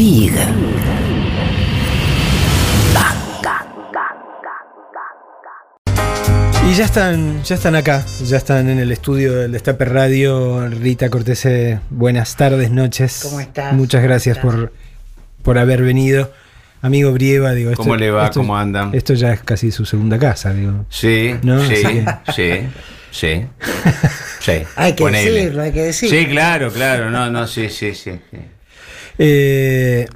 Big. Y ya están, ya están acá, ya están en el estudio del Destape Radio. Rita Cortese, buenas tardes, noches. ¿Cómo estás? Muchas gracias por, por haber venido. Amigo Brieva, digo. ¿Cómo le va? ¿Cómo andan? Esto ya es casi su segunda casa, digo. Sí, ¿No? sí, sí, sí, sí. Hay que Ponele. decirlo, hay que decirlo. Sí, claro, claro, no, no, sí, sí, sí. sí. Eh,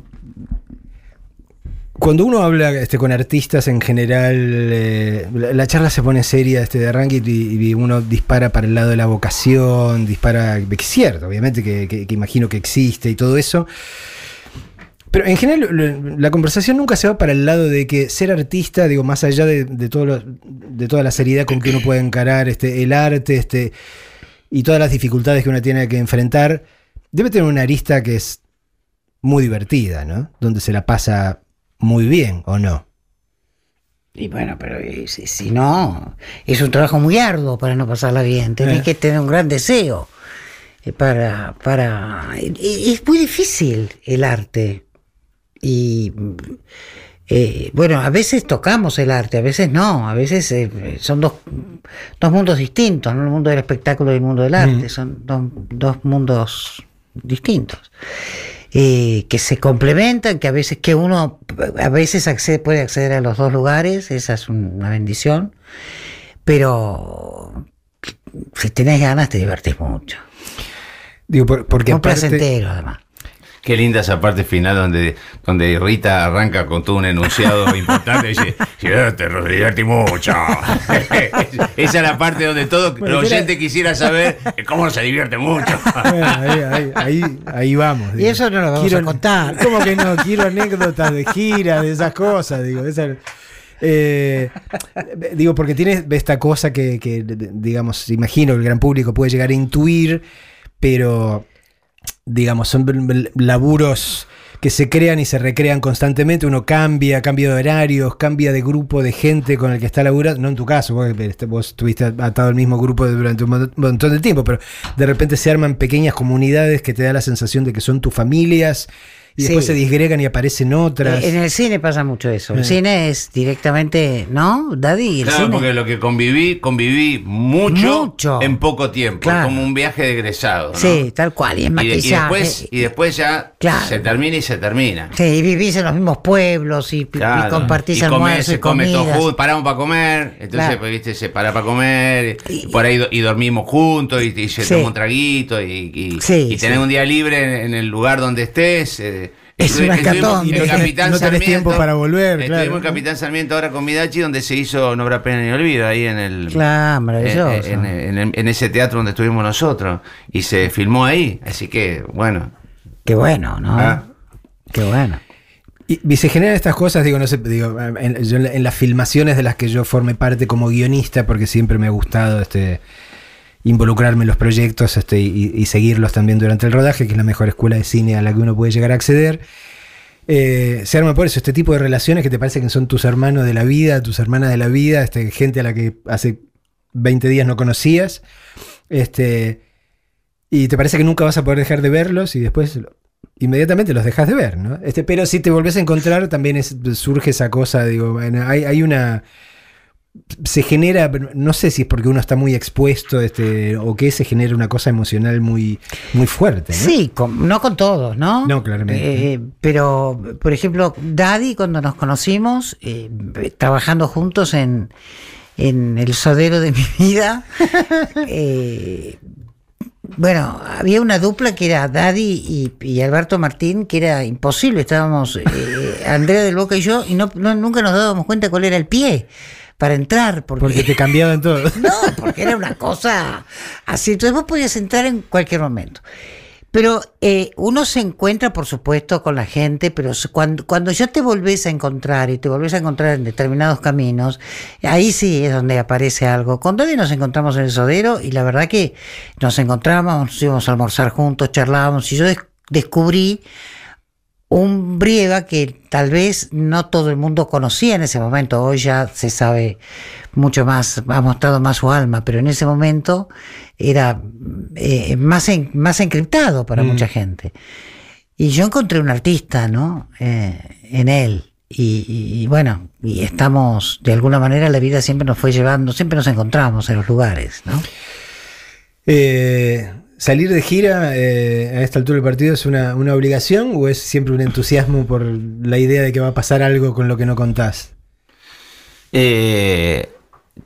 cuando uno habla este, con artistas en general, eh, la, la charla se pone seria este, de arranque y, uno dispara para el lado de la vocación, dispara, que es cierto, obviamente que, imagino que existe y todo eso. Pero en general la conversación nunca se va para el lado de que ser artista, digo, más allá de, de todo toda la seriedad con que uno puede encarar este, el arte este, y todas las dificultades que uno tiene que enfrentar, debe tener una arista que es muy divertida, ¿no? Donde se la pasa muy bien, ¿o no? Y bueno, pero si, si no, es un trabajo muy arduo para no pasarla bien. Tenés Eh. que tener un gran deseo eh, para... para es muy difícil el arte. Y eh, bueno, a veces tocamos el arte, a veces no, a veces eh, son dos, dos mundos distintos, ¿no? el mundo del espectáculo y el mundo del arte, Mm. son dos, dos mundos distintos. Eh, que se complementan, que a veces que uno a veces accede, puede acceder a los dos lugares, esa es una bendición, pero si tenés ganas te divertís mucho. Digo, por- porque Muy aparte- placentero además. Qué linda esa parte final donde, donde Rita arranca con todo un enunciado importante y dice, te divertí mucho. Esa es la parte donde todo Bueno, el era- oyente quisiera saber cómo se divierte mucho. Bueno, ahí, ahí- ahí- ahí vamos. Y eso no lo vamos a contar. ¿Cómo que no? Quiero anécdotas de gira, de esas cosas, digo. esa- eh, digo, porque tiene esta cosa que, que, digamos, imagino el gran público puede llegar a intuir, pero, digamos, son laburos que se crean y se recrean constantemente, uno cambia, cambia de horarios, cambia de grupo de gente con el que está laburando, no en tu caso, vos, este, vos estuviste atado al mismo grupo durante un mon- montón de tiempo, pero de repente se arman pequeñas comunidades que te da la sensación de que son tus familias y después Sí. se disgregan y aparecen otras. Eh, En el cine pasa mucho eso. El Eh. cine es directamente, ¿no, Daddy? El Claro, cine. porque lo que conviví, conviví mucho, Mucho. en poco tiempo. Claro. Como un viaje de egresado. ¿no? Sí, tal cual. Y en Y, de- y maquillaje. después, y después ya Claro. se termina y se termina. Sí, y vivís en los mismos pueblos y, y Claro. compartís y almuerzo y se come todo juntos, paramos para comer, entonces Claro. pues, viste, se para para comer, y, Y- por ahí do- y dormimos juntos, y, y se Sí. toma un traguito, y, y, Sí, y tenés sí. un día libre en, en el lugar donde estés. eh, Es una Y no tenés- Capitán no tenés tiempo para volver, Estuvimos claro. en Capitán Sarmiento ahora con Midachi, donde se hizo No habrá pena ni olvido, ahí en el... Claro, en, maravilloso. en- en- en ese teatro donde estuvimos nosotros y se filmó ahí, así que bueno. Qué bueno, ¿no? Ah. Qué bueno. Y, y se generan estas cosas, digo, no sé, digo, en, yo en las filmaciones de las que yo formé parte como guionista, porque siempre me ha gustado este involucrarme en los proyectos este, y, seguirlos también durante el rodaje, que es la mejor escuela de cine a la que uno puede llegar a acceder. Eh, se arma por eso, este tipo de relaciones que te parece que son tus hermanos de la vida, tus hermanas de la vida, este, gente a la que hace 20 días no conocías. Este, y te parece que nunca vas a poder dejar de verlos y después inmediatamente los dejas de ver, ¿no? Este, pero si te volvés a encontrar, también surge esa cosa, digo, hay, hay una. Se genera, no sé si es porque uno está muy expuesto, este, o que se genera una cosa emocional muy, muy fuerte, ¿no? Sí, con- no con todos, ¿no? No, claramente. Eh, pero, por ejemplo, Daddy, cuando nos conocimos, eh, trabajando juntos en, en el sodero de mi vida, eh, bueno, había una dupla que era Daddy y, y Alberto Martín, que era imposible. Estábamos, eh, Andrea del Boca y yo, y no, no- nunca nos dábamos cuenta cuál era el pie para entrar. Porque, Porque te cambiaban todo. no, porque era una cosa así. Entonces vos podías entrar en cualquier momento. Pero eh, uno se encuentra, por supuesto, con la gente, pero cuando, cuando ya te volvés a encontrar y te volvés a encontrar en determinados caminos, ahí sí es donde aparece algo. Con Daddy nos encontramos en el sodero y la verdad que nos encontramos, nos íbamos a almorzar juntos, charlábamos y yo des- descubrí un Brieva que tal vez no todo el mundo conocía en ese momento. Hoy ya se sabe mucho más, ha mostrado más su alma, pero en ese momento era eh, más, en- más encriptado para Mm. mucha gente. Y yo encontré un artista, ¿no? Eh, en él. Y, y- y bueno, y estamos, de alguna manera la vida siempre nos fue llevando, siempre nos encontramos en los lugares, ¿no? Eh, ¿Salir de gira eh, a esta altura del partido es una, una obligación o es siempre un entusiasmo por la idea de que va a pasar algo con lo que no contás? Eh,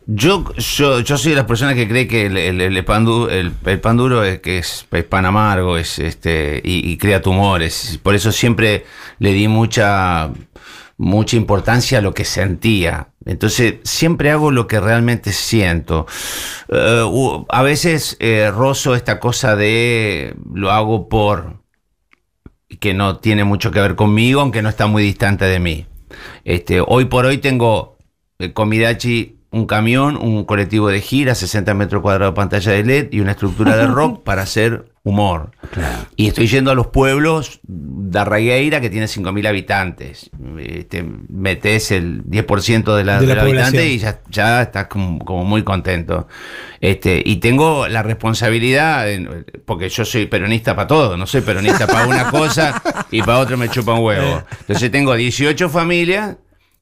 yo, yo, yo soy de las personas que cree que el, el- pan, du- el- el pan duro es que es, es pan amargo es, este, y, y crea tumores. Por eso siempre le di mucha, mucha importancia a lo que sentía. Entonces siempre hago lo que realmente siento. Eh, a veces eh, rozo esta cosa de lo hago por que no tiene mucho que ver conmigo, aunque no está muy distante de mí. Este, hoy por hoy tengo eh, con Midachi un camión, un colectivo de gira, 60 metros cuadrados de pantalla de LED y una estructura de rock para hacer humor. Y estoy yendo a los pueblos de Arragueira que tiene 5.000 habitantes. Este, metes el 10% de la, De la de la habitante y ya, ya estás como, como muy contento. Este, y tengo la responsabilidad, en- porque yo soy peronista para todo, no soy peronista para una cosa y para otra me chupa un huevo. Entonces tengo 18 familias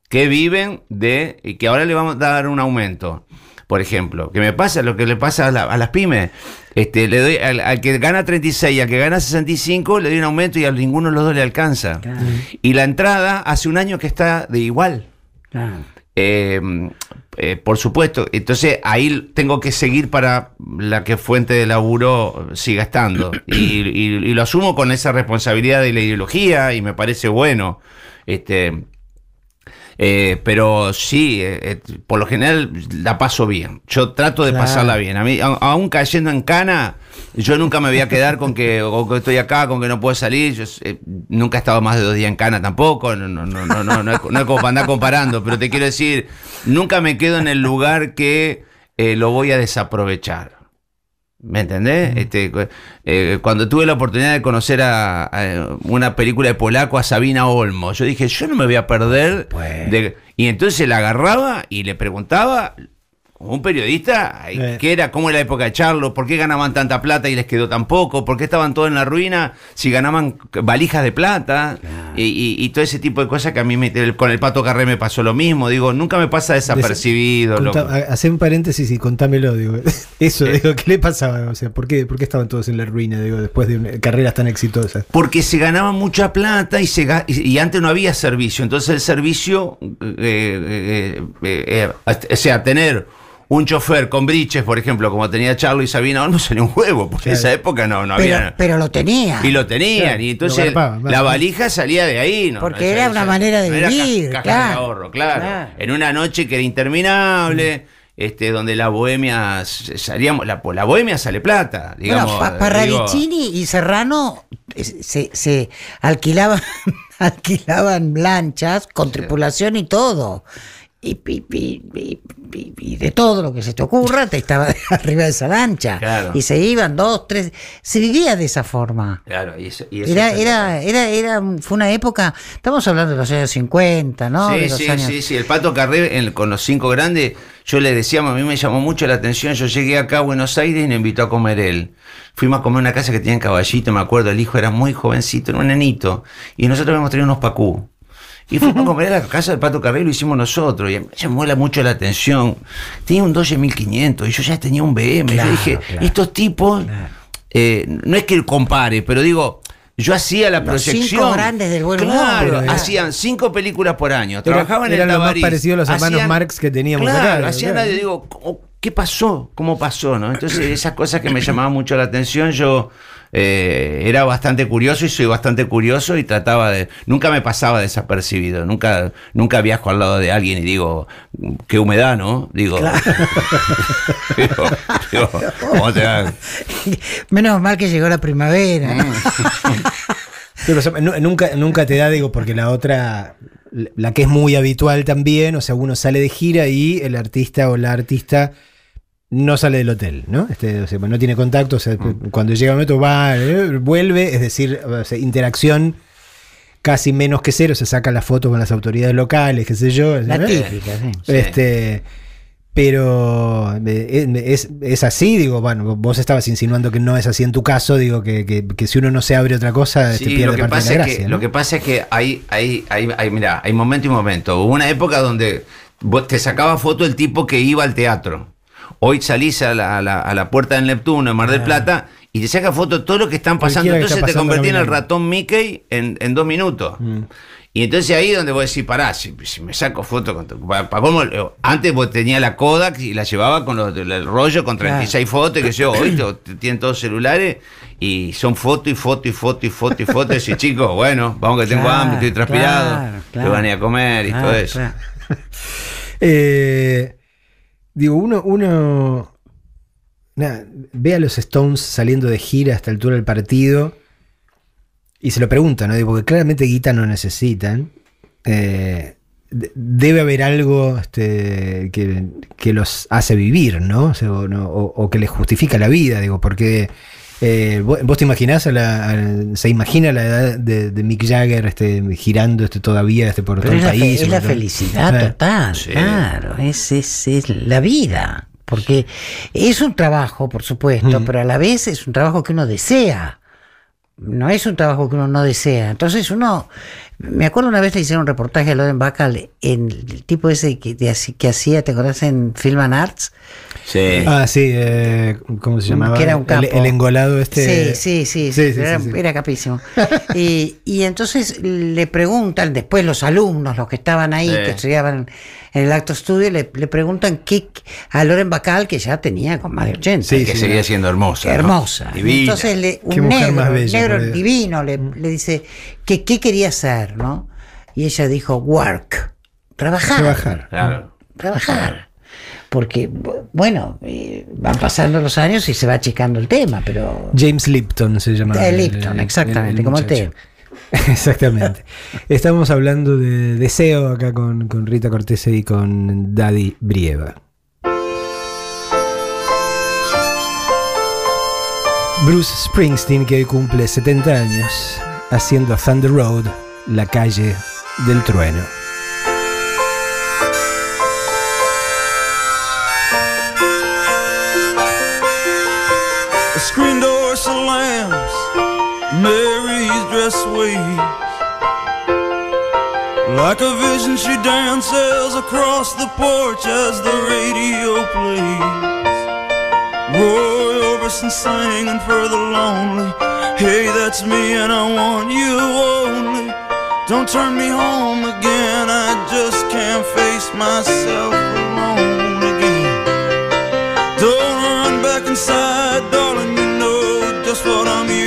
que viven de y que ahora le vamos a dar un aumento. Por ejemplo, que me pasa lo que le pasa a, la- a las pymes. Este, le doy al, al que gana 36 y al que gana 65 le doy un aumento y a ninguno de los dos le alcanza. Y la entrada hace un año que está de igual. Eh, eh, por supuesto, entonces ahí tengo que seguir para la que fuente de laburo siga estando. Y, y- y lo asumo con esa responsabilidad de la ideología y me parece bueno. Este, eh, pero sí, eh, eh, por lo general la paso bien. Yo trato de Claro. pasarla bien. A mí, aún cayendo en cana, yo nunca me voy a quedar con que, o que estoy acá, con que no puedo salir. Yo eh, nunca he estado más de dos días en cana tampoco. No, no, no, no, no, no es, no es como para andar comparando, pero te quiero decir, nunca me quedo en el lugar que eh, lo voy a desaprovechar. ¿Me entendés? Este, eh, cuando tuve la oportunidad de conocer a, a una película de polaco a Sabina Olmo, yo dije, yo no me voy a perder. Pues. de- y entonces la agarraba y le preguntaba, un periodista, Eh. ¿qué era? ¿Cómo era la época de Charlo? ¿Por qué ganaban tanta plata y les quedó tan poco? ¿Por qué estaban todos en la ruina si ganaban valijas de plata? Y, y- y todo ese tipo de cosas que a mí me- con el Pato Carré me pasó lo mismo. Digo, nunca me pasa desapercibido. Hacé un paréntesis y contámelo, digo. Eso, Eh. digo, ¿qué le pasaba? O sea, ¿por qué, por qué estaban todos en la ruina, digo, después de una- carreras tan exitosas? Porque se ganaba mucha plata y, se, y antes no había servicio. Entonces el servicio, eh, eh, eh, eh, o sea, tener un chofer con briches, por ejemplo, como tenía Charlo y Sabina Olmo, salía un juego. Porque en esa época no, no Pero, había... pero lo tenía. y lo tenían, Claro, y entonces la valija salía de ahí. ¿no? Porque No, era una manera de no ca- vivir, caja claro. de ahorro, claro. Claro. En una noche que era interminable, este, donde la bohemia salíamos, la, la bohemia sale plata, digamos. bueno, digo- Parravicini y Serrano eh, se, se alquilaban, alquilaban lanchas con tripulación y todo. Y, y- y- y- y- y de todo lo que se te ocurra, te estaba arriba de esa lancha. Claro. Y se iban dos, tres. Se vivía de esa forma. Claro, y eso- y eso Era, era, era, era, fue una época, estamos hablando de los años 50, ¿no? Sí, de los sí, años- sí, sí. El Pato Carré en- con los cinco grandes, yo le decíamos, a mí me llamó mucho la atención. Yo llegué acá a Buenos Aires y me invitó a comer él. Fuimos a comer una casa que tenía en caballito, me acuerdo, el hijo era muy jovencito, era un nenito. Y nosotros habíamos traído unos pacú. Y fuimos a comer a la casa del Pato Carré y lo hicimos nosotros. Y a mí me llamó la- mucho la atención. Tenía un Dodge 1500 y yo ya tenía un BM. Claro, yo dije, claro. estos tipos, Claro. eh, no es que compare, pero digo, yo hacía la Los proyección. cinco grandes del buen. Claro, hacían cinco películas por año. Trabajaban en lo más Tabarís. parecido a los hermanos Marx que teníamos claro, acá, hacían claro. digo, ¿cómo- ¿qué pasó? ¿Cómo pasó? ¿no? Entonces, esas cosas que me llamaban mucho la atención, yo eh, era bastante curioso y soy bastante curioso y trataba de. Nunca me pasaba desapercibido. Nunca, nunca viajo al lado de alguien y digo, qué humedad, ¿no? Digo, digo, digo, ¿cómo te? Menos mal que llegó la primavera. Mm. Nunca, nunca te da, digo, porque la otra, la que es muy habitual también, o sea, uno sale de gira y el artista o la artista no sale del hotel, ¿no? Este, o sea, no tiene contacto, o sea, cuando llega el momento va, eh, vuelve, es decir, o sea, interacción casi menos que cero, se saca la foto con las autoridades locales, qué sé yo. La típica, sí. Sí. Pero eh, es, es así, digo, bueno, vos estabas insinuando que no es así en tu caso, digo que, que- que si uno no se abre otra cosa, te Sí, pierde lo que, parte pasa de la es gracia. que, ¿no? lo que pasa es que hay, hay, hay, hay, mirá, hay momento y momento. Hubo una época donde vos te sacaba foto el tipo que iba al teatro. Hoy salís a la, a la- a la puerta del Neptuno en Mar del Plata y te saca foto todo lo que están pasando. Cualquiera que Entonces está te convertí en el ratón Mickey en, en dos minutos. Mm. Y entonces ahí donde vos decís, pará, si, si me saco foto con tu- pa- pa- ¿cómo? Antes vos tenía la Kodak y la llevaba con los- el rollo con 36 fotos, que yo, hoy tienen todos celulares y son foto y foto y foto y foto y foto. Y decís, chicos, bueno, vamos que tengo Claro, hambre, estoy transpirado, claro, te claro. van a ir a comer y Claro, todo eso. claro. Eh, digo, uno, uno nada, ve a los Stones saliendo de gira a esta altura del partido y se lo pregunta, ¿no? Digo, porque claramente guita no necesitan. Eh, de- debe haber algo este, que, que los hace vivir, ¿no? O, sea, o no- o- o que les justifica la vida, digo, porque eh, vos, vos te imaginás, a la, a- se imagina la edad de, de Mick Jagger este, girando este, todavía este, por Pero todo el país. es la todo- felicidad Eh. total, Sí. claro, es, es, es la vida. Porque es un trabajo, por supuesto, Mm. pero a la vez es un trabajo que uno desea. No es un trabajo que uno no desea. Entonces uno, me acuerdo una vez le hicieron un reportaje a Loren Bacall en el tipo ese que, de así- que hacía, ¿te acordás? En Film and Arts. Sí. Ah, sí, eh, ¿cómo se llamaba? Que era un El- capo. El, engolado este. Sí, sí, sí, Sí, sí, era, sí, sí. era capísimo. y, y entonces le preguntan, después los alumnos, los que estaban ahí, Sí. que estudiaban en el acto estudio, le, le preguntan qué, a Loren Bacal, que ya tenía con más de 80. Sí, que sí, seguía siendo hermosa. Hermosa. Divina. Entonces le, un negro, más negro divino, le, le dice que qué quería hacer, ¿no? Y ella dijo, work, trabajar. Trabajar. Claro. Trabajar. Porque, bu- bueno, eh, van pasando los años y se va achicando el tema, pero... James Lipton se llamaba. Eh, el- Lipton, exactamente, como el exactamente. Estamos hablando de deseo acá con, con Rita Cortese y con Daddy Brieva. Bruce Springsteen, que hoy cumple 70 años, haciendo Thunder Road, la calle del trueno. The screen door slams, Mary's dress waves. Like a vision, she dances across the porch as the radio plays. Roy Orbison singing for the lonely. Hey, that's me, and I want you only. Don't turn me home again, I just can't face myself alone again. Don't run back inside, darling. You know just what I'm here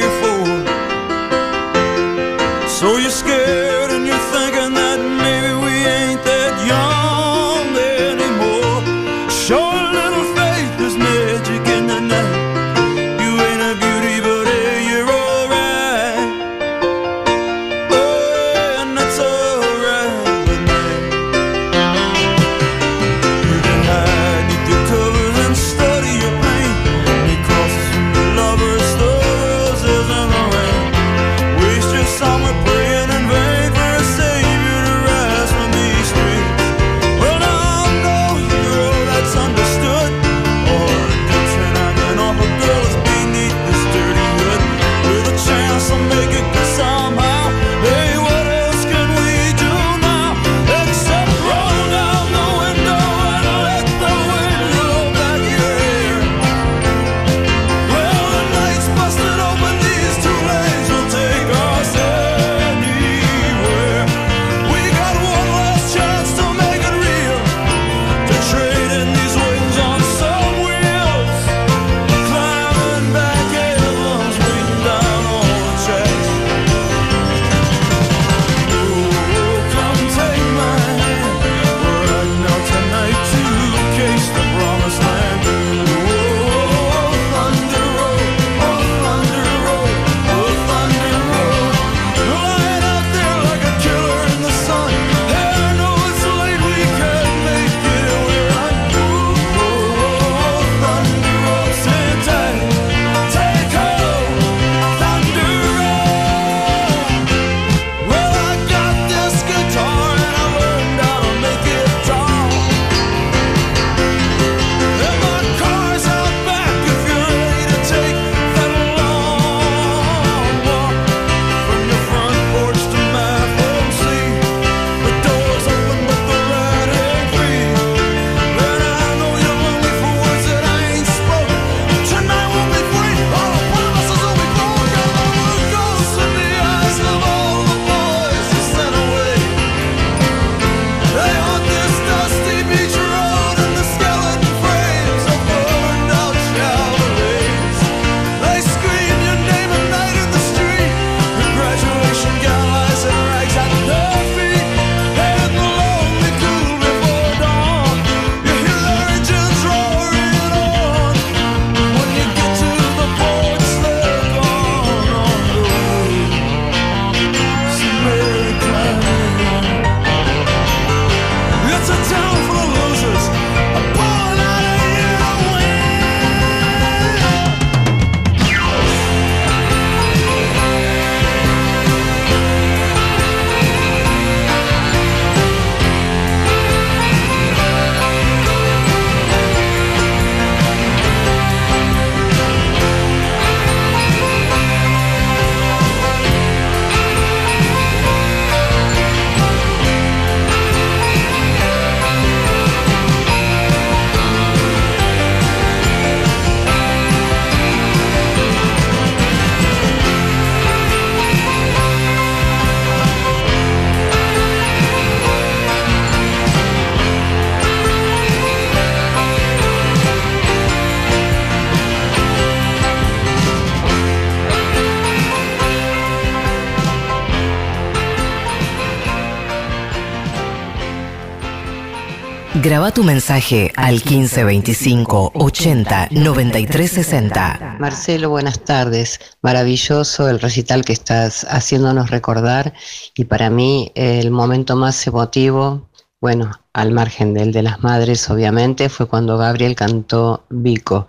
Graba tu mensaje al 1525 80 93 60. Marcelo, buenas tardes. Maravilloso el recital que estás haciéndonos recordar y para mí el momento más emotivo, bueno, al margen del de las madres, obviamente, fue cuando Gabriel cantó Vico.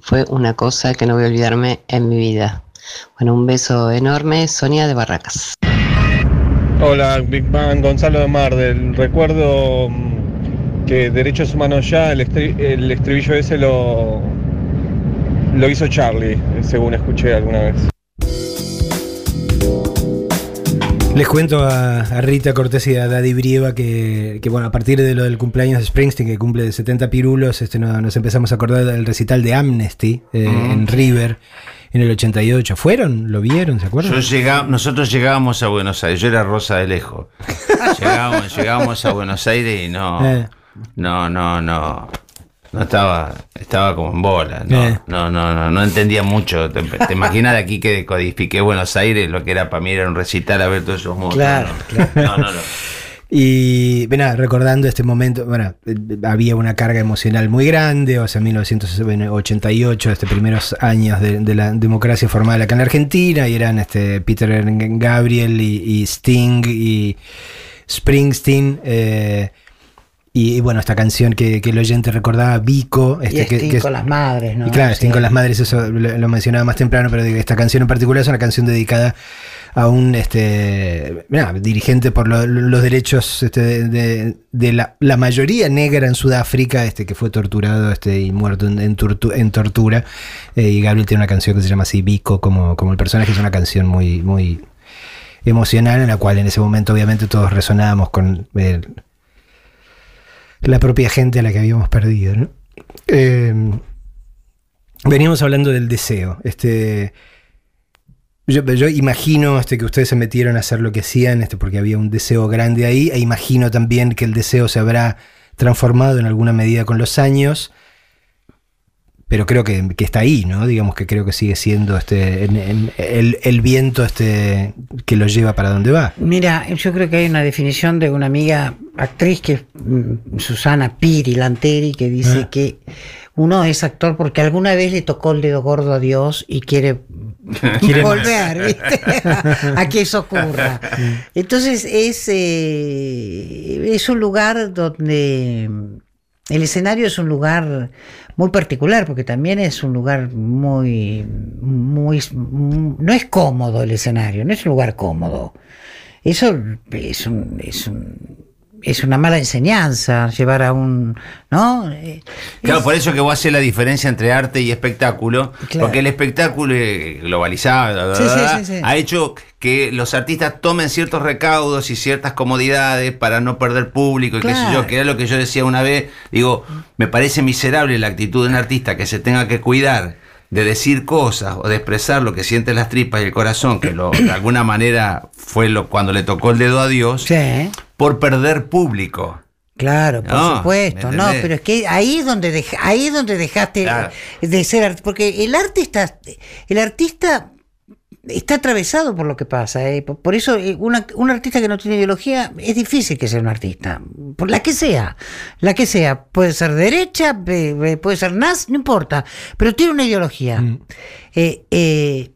Fue una cosa que no voy a olvidarme en mi vida. Bueno, un beso enorme, Sonia de Barracas. Hola, Big Bang, Gonzalo de Mar del Recuerdo mm, que Derechos Humanos Ya, el, estri- el estribillo ese lo, lo hizo Charlie, según escuché alguna vez. Les cuento a, a Rita Cortés y a Daddy Brieva que, que, bueno, a partir de lo del cumpleaños de Springsteen, que cumple de 70 pirulos, este, no- nos empezamos a acordar del recital de Amnesty eh, en River en el 88. ¿Fueron? ¿Lo vieron? ¿Se acuerdan? Yo nosotros llegábamos a Buenos Aires, yo era Rosa de Lejos. Llegábamos, llegábamos a Buenos Aires y no, Eh. No, no, no, no estaba, estaba como en bola, no, Eh. no, no, no, no entendía mucho. Te, te imaginas de aquí que decodifiqué Buenos Aires, lo que era para mí era un recital a ver todos esos monstruos. Claro, no, no, no, no. Y bueno, recordando este momento, bueno, eh, había una carga emocional muy grande, o sea, 1988, este primeros años de, de la democracia formal acá en la Argentina, y eran este Peter Gabriel y, y Sting y Springsteen. eh, y, y bueno, esta canción que, que el oyente recordaba, Vico. Y Este, que- que con las madres, ¿no? y claro, Sí. con las madres, eso lo, lo mencionaba más temprano, pero esta canción en particular es una canción dedicada a un este mirá, dirigente por lo- los derechos este, de, de- de la, la mayoría negra en Sudáfrica, este, que fue torturado este, y muerto en, en tortu- en tortura. Eh, y Gabriel tiene una canción que se llama así, Vico, como, como el personaje, es una canción muy, muy emocional, en la cual en ese momento obviamente todos resonábamos con eh, la propia gente a la que habíamos perdido. ¿no? Eh, veníamos hablando del deseo. Este, yo, yo imagino este, que ustedes se metieron a hacer lo que hacían este, porque había un deseo grande ahí, e imagino también que el deseo se habrá transformado en alguna medida con los años. Pero creo que, que está ahí, ¿no? Digamos que creo que sigue siendo este, en- en- el, el viento este, que lo lleva para donde va. Mira, yo creo que hay una definición de una amiga actriz que es mm, Susana Piri Lanteri que dice Ah. que uno es actor porque alguna vez le tocó el dedo gordo a Dios y quiere, volver ¿viste? a que eso ocurra. Entonces es, eh, es un lugar donde el escenario es un lugar muy particular porque también es un lugar muy, muy, no es cómodo el escenario, no es un lugar cómodo. Eso es un, es un- es una mala enseñanza llevar a un, ¿no? Eh, Claro, es- por eso que vos haces la diferencia entre arte y espectáculo, Claro. porque el espectáculo globalizado Sí, sí, sí, ha hecho que los artistas tomen ciertos recaudos y ciertas comodidades para no perder público y qué sé Claro. yo, que era lo que yo decía una vez, digo, me parece miserable la actitud de un artista que se tenga que cuidar de decir cosas o de expresar lo que siente las tripas y el corazón, que lo, de alguna manera fue lo cuando le tocó el dedo a Dios, Sí, por perder público. claro, por No, supuesto, ¿me no, pero es que ahí es donde dej- ahí es donde dejaste Claro. de ser porque el arte está el artista está atravesado por lo que pasa, ¿eh? por, eso eh, una- un artista que no tiene ideología es difícil que sea un artista, por la que sea, la que sea, puede ser derecha, puede ser nazi, no importa, pero tiene una ideología. Mm. Eh,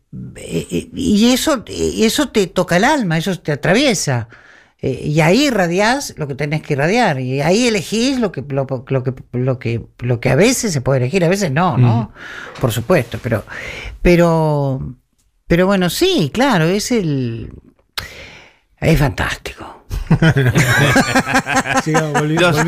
y eso, te toca el alma, eso te atraviesa. Y ahí irradiás lo que tenés que irradiar. Y ahí elegís lo que, lo, lo que, lo, que, lo que a veces se puede elegir, a veces no, ¿no? Por supuesto. Pero, pero, pero bueno, sí, claro, es el. Es fantástico. Los, los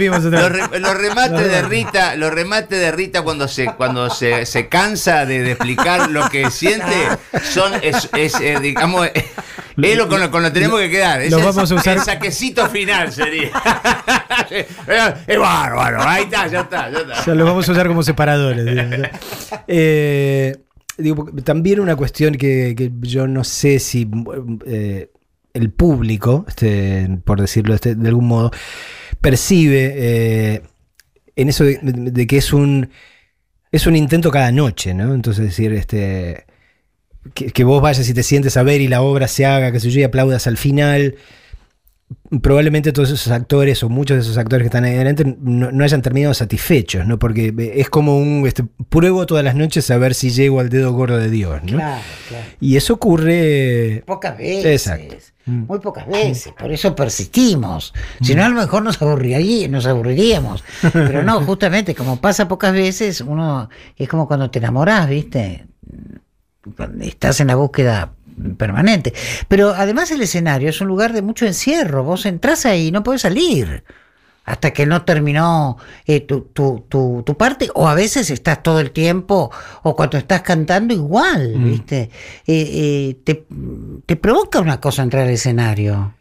re- los remates de Rita, los remates de Rita cuando se cuando se, se cansa de, de explicar lo que siente son es, es, eh, digamos eh, es lo con lo, con lo que tenemos que quedar. Es Lo el- vamos a usar- el saquecito final sería. es bárbaro, ahí está, ya está, ya O está. sea, los vamos a usar como separadores. Eh, digo, también una cuestión que, yo no sé si eh, el público, este, por decirlo este- de algún modo, percibe eh, en eso de, que es un es un intento cada noche, ¿no? Entonces decir, este que, que vos vayas y te sientes a ver y la obra se haga, que sé yo, y aplaudas al final. Probablemente todos esos actores o muchos de esos actores que están ahí adelante no, no hayan terminado satisfechos, ¿no? Porque eh, es como un este, pruebo todas las noches a ver si llego al dedo gordo de Dios, ¿no? Claro, claro. Y eso ocurre. Pocas veces. Exacto. Mm. Muy pocas veces. Por eso persistimos. Si no, a lo mejor nos, aburriría, nos aburriríamos. Pero no, justamente, como pasa pocas veces, uno es como cuando te enamorás, ¿viste? Estás en la búsqueda permanente. Pero además el escenario es un lugar de mucho encierro. Vos entrás ahí y no podés salir hasta que no terminó eh, tu, tu, tu, tu parte, o a veces estás todo el tiempo, o cuando estás cantando igual, ¿viste? Eh, eh, te, te provoca una cosa entrar al escenario.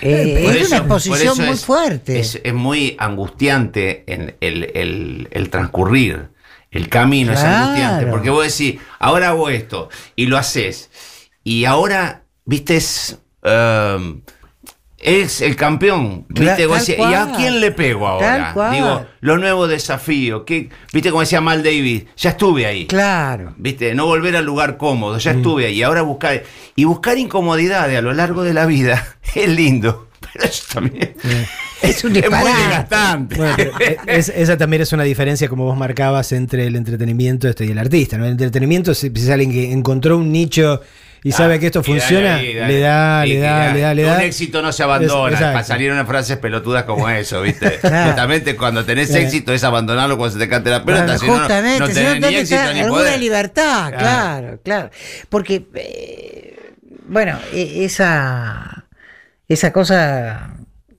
Es una eso- exposición muy es- fuerte. Es, es muy angustiante en el, el- el transcurrir. El camino es angustiante. Porque vos decís, ahora hago esto. Y lo haces. Y ahora, viste, es. um, es el campeón. ¿Viste? Tal ¿Y a quién le pego ahora? Digo, los nuevos desafíos. ¿qué? ¿Viste como decía Mal David? Ya estuve ahí. Claro. ¿Viste? No volver al lugar cómodo, ya estuve ahí. Ahora buscar. Y buscar incomodidades a lo largo de la vida es lindo. Pero eso también Es un es muy disparate. desgastante. Bueno, es- esa también es una diferencia, como vos marcabas, entre el entretenimiento este y el artista. ¿no? El entretenimiento, si es alguien que encontró un nicho y sabe que esto dale funciona, dale. le da, le da, le da, le da. Un éxito no se abandona. Es- para salir unas frases pelotudas como eso, ¿viste? Justamente cuando tenés Claro. éxito es abandonarlo cuando se te cante la pelota. Claro, si no, no, justamente, no si tenés no, ni ¿dónde éxito ni alguna poder. libertad, Claro. claro, claro. Porque, eh, bueno, e- esa, esa cosa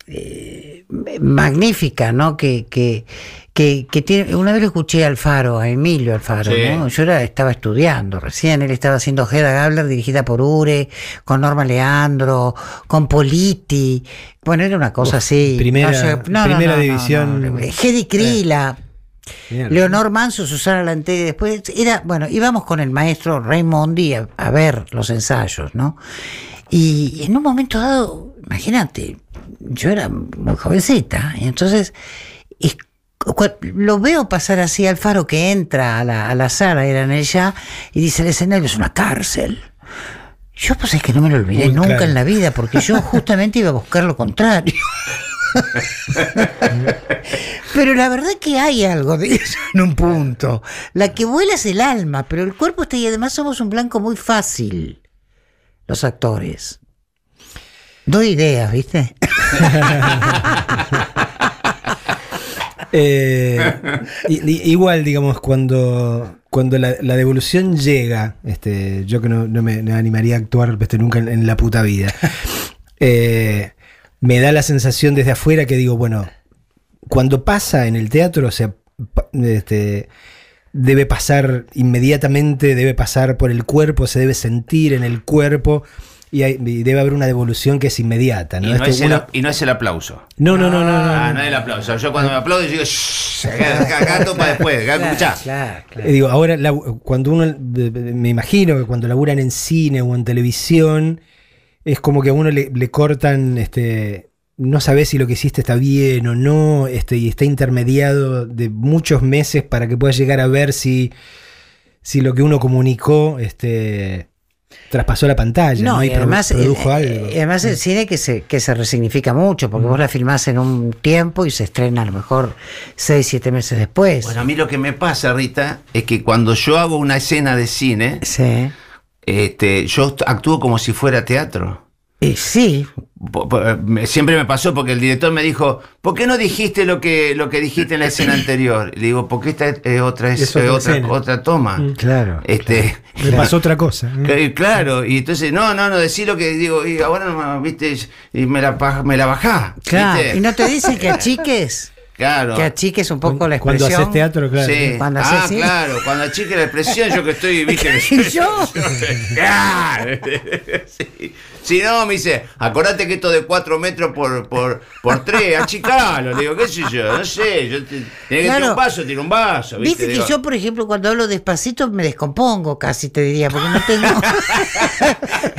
eh, magnífica, ¿no? Que, que, que, que tiene, una vez lo escuché a Alfaro, a Emilio Alfaro, Sí. ¿no? Yo era, estaba estudiando recién, él estaba haciendo Hedda Gabler dirigida por Ure, con Norma Leandro, con Politi, bueno, era una cosa así. primera- primera división. Hedy Krila. Mierda. Leonor Manso, Susana Lanteri, después era, bueno, íbamos con el maestro Raimondi a, a ver los ensayos, ¿no? Y en un momento dado, imagínate, yo era muy jovencita, y entonces y lo veo pasar así al faro que entra a la, a la sala, era en ella, y dice, el escenario es una cárcel. Yo pues es que no me lo olvidé Muy nunca claro. en la vida, porque yo justamente iba a buscar lo contrario. Pero la verdad que hay algo de eso en un punto. La que vuela es el alma, pero el cuerpo está y además somos un blanco muy fácil, los actores. Doy ideas, ¿viste? Eh, igual, digamos, cuando, cuando la, devolución llega, este, yo que no, me, animaría a actuar este, nunca en, la puta vida, eh, me da la sensación desde afuera que digo, bueno, cuando pasa en el teatro, o sea, este, debe pasar inmediatamente, debe pasar por el cuerpo, se debe sentir en el cuerpo. Y, hay- y debe haber una devolución que es inmediata. ¿no? Y no, es el, uno- ap- y no es el aplauso. no, no, no, no, no, Ah, no. no es el aplauso. Yo cuando me aplaudo, yo digo, shh, acá topa después, acá escuchá. claro, Eh, digo, ahora la- cuando uno, me imagino que cuando laburan en cine o en televisión, es como que a uno le, le cortan, este, no sabes si lo que hiciste está bien o no, este, y está intermediado de muchos meses para que puedas llegar a ver si, si lo que uno comunicó, este, traspasó la pantalla, ¿no? No, y además, produjo eh, algo. eh, además el cine que se, que se resignifica mucho, porque vos la filmás en un tiempo y se estrena a lo mejor seis, siete meses después. Bueno, a mí lo que me pasa, Rita, es que cuando yo hago una escena de cine, sí. este, yo actúo como si fuera teatro. Y sí, Siempre me pasó porque el director me dijo, ¿por qué no dijiste lo que, lo que dijiste en la escena anterior? Y le digo, porque esta es otra, es, Es otra otra, toma. Mm. claro. Este, Le pasó otra cosa. ¿eh? Claro, y entonces, no, no, no, decí lo que digo, y ahora no, viste, y me la, me la bajá. Claro, ¿viste? y no te dicen que achiques, Claro. que achiques un poco la Cuando expresión. haces teatro, claro. Sí. Cuando ah, haces cine. claro, cuando achique la expresión, yo que estoy, viste. ¿Y yo? Claro. Sí. Si no, me dice, acordate que esto de 4 metros por, por, por 3, achicalo. Le digo, qué sé yo, no sé. Yo te, tenés que tirar Claro. un vaso, tira un vaso. ¿viste? Viste que Digo, yo, por ejemplo, cuando hablo despacito me descompongo casi, te diría, porque no tengo...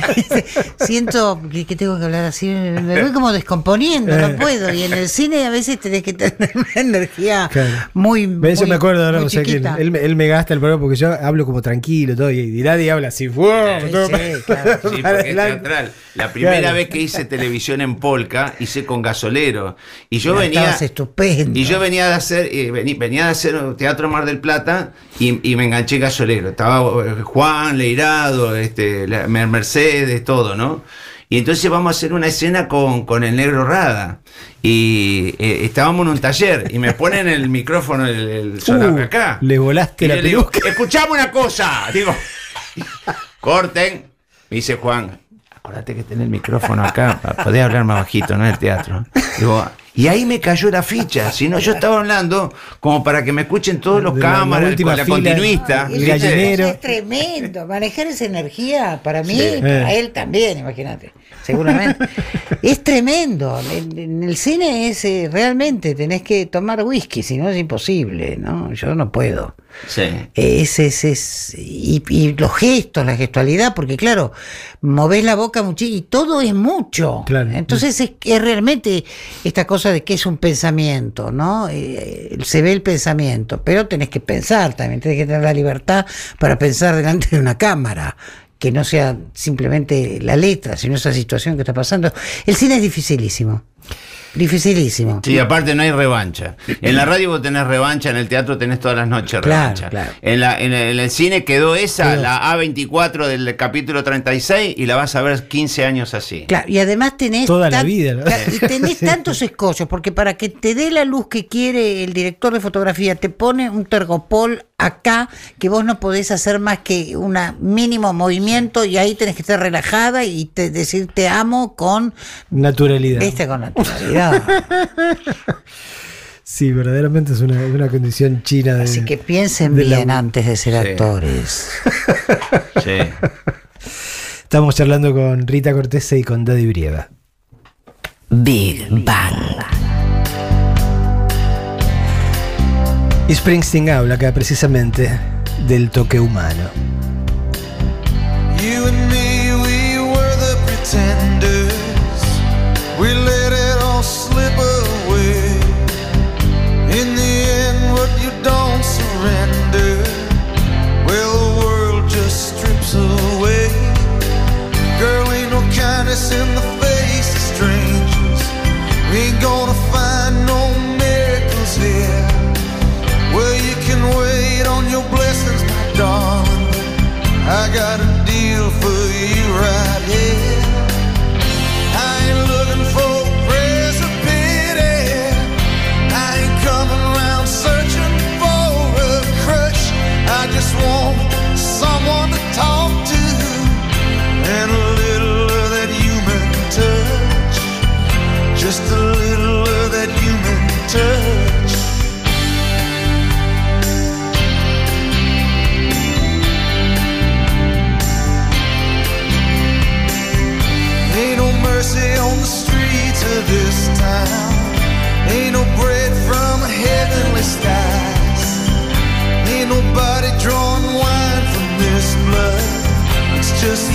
Siento que, que tengo que hablar así, me voy como descomponiendo, no puedo. Y en el cine a veces tenés que tener una energía Claro. muy. Ve, Eso muy- me acuerdo ahora, muy o sea que él, me- él me gasta el programa porque yo hablo como tranquilo todo y, y nadie habla así. ¡wow! Sí, todo sí, claro. Sí, porque es teatral. La primera Claro. vez que hice televisión en Polka, hice con gasolero. Y yo venía. estupendo. Y yo venía de hacer, eh, vení- venía de hacer teatro Mar del Plata y, y me enganché en gasolero. Estaba eh, Juan, Leirado, este, Mercedes, todo, ¿no? Y entonces vamos a hacer una escena con, con el negro Rada. Y eh, estábamos en un taller y me ponen el micrófono el, Uh, acá. le volaste Y la le digo, peluca. escuchame una cosa. Digo, corten. Me dice Juan, acordate que tenés el micrófono acá, para poder hablar más bajito, no en el teatro. Digo, y ahí me cayó la ficha. Si no, yo estaba hablando como para que me escuchen todos los De la- la cámaras, última con la fila. continuista. El gallinero. Es tremendo. Manejar esa energía, para mí, Sí. para él también, imagínate. Seguramente. es tremendo. En, en el cine es eh, realmente, tenés que tomar whisky, si no es imposible, ¿no? Yo no puedo. Sí. Es, es, es, y, y los gestos, la gestualidad, porque claro, movés la boca mucho y todo es mucho. Claro. Entonces es, es realmente esta cosa de que es un pensamiento, ¿no? Eh, se ve el pensamiento, pero tenés que pensar también, tenés que tener la libertad para pensar delante de una cámara. Que no sea simplemente la letra, sino esa situación que está pasando. El cine es dificilísimo. Dificilísimo. Sí, aparte no hay revancha. En la radio vos tenés revancha, en el teatro tenés todas las noches revancha. claro. En, la, en, el, en el cine quedó esa, Quedó. la A24 del capítulo 36, y la vas a ver 15 años así. Claro, y además tenés. Toda la vida, ¿no? Y tenés tantos escollos, porque para que te dé la luz que quiere el director de fotografía, te pone un tergopol acá que vos no podés hacer más que un mínimo movimiento y ahí tenés que estar relajada y te, decir te amo con. Naturalidad. Viste, con naturalidad. Sí, verdaderamente es una, una condición china de. Así que piensen de la- bien antes de ser Sí. actores. Sí. Estamos charlando con Rita Cortese y con Daddy Brieva. Big Bang. Y Springsteen habla acá precisamente del toque humano. Just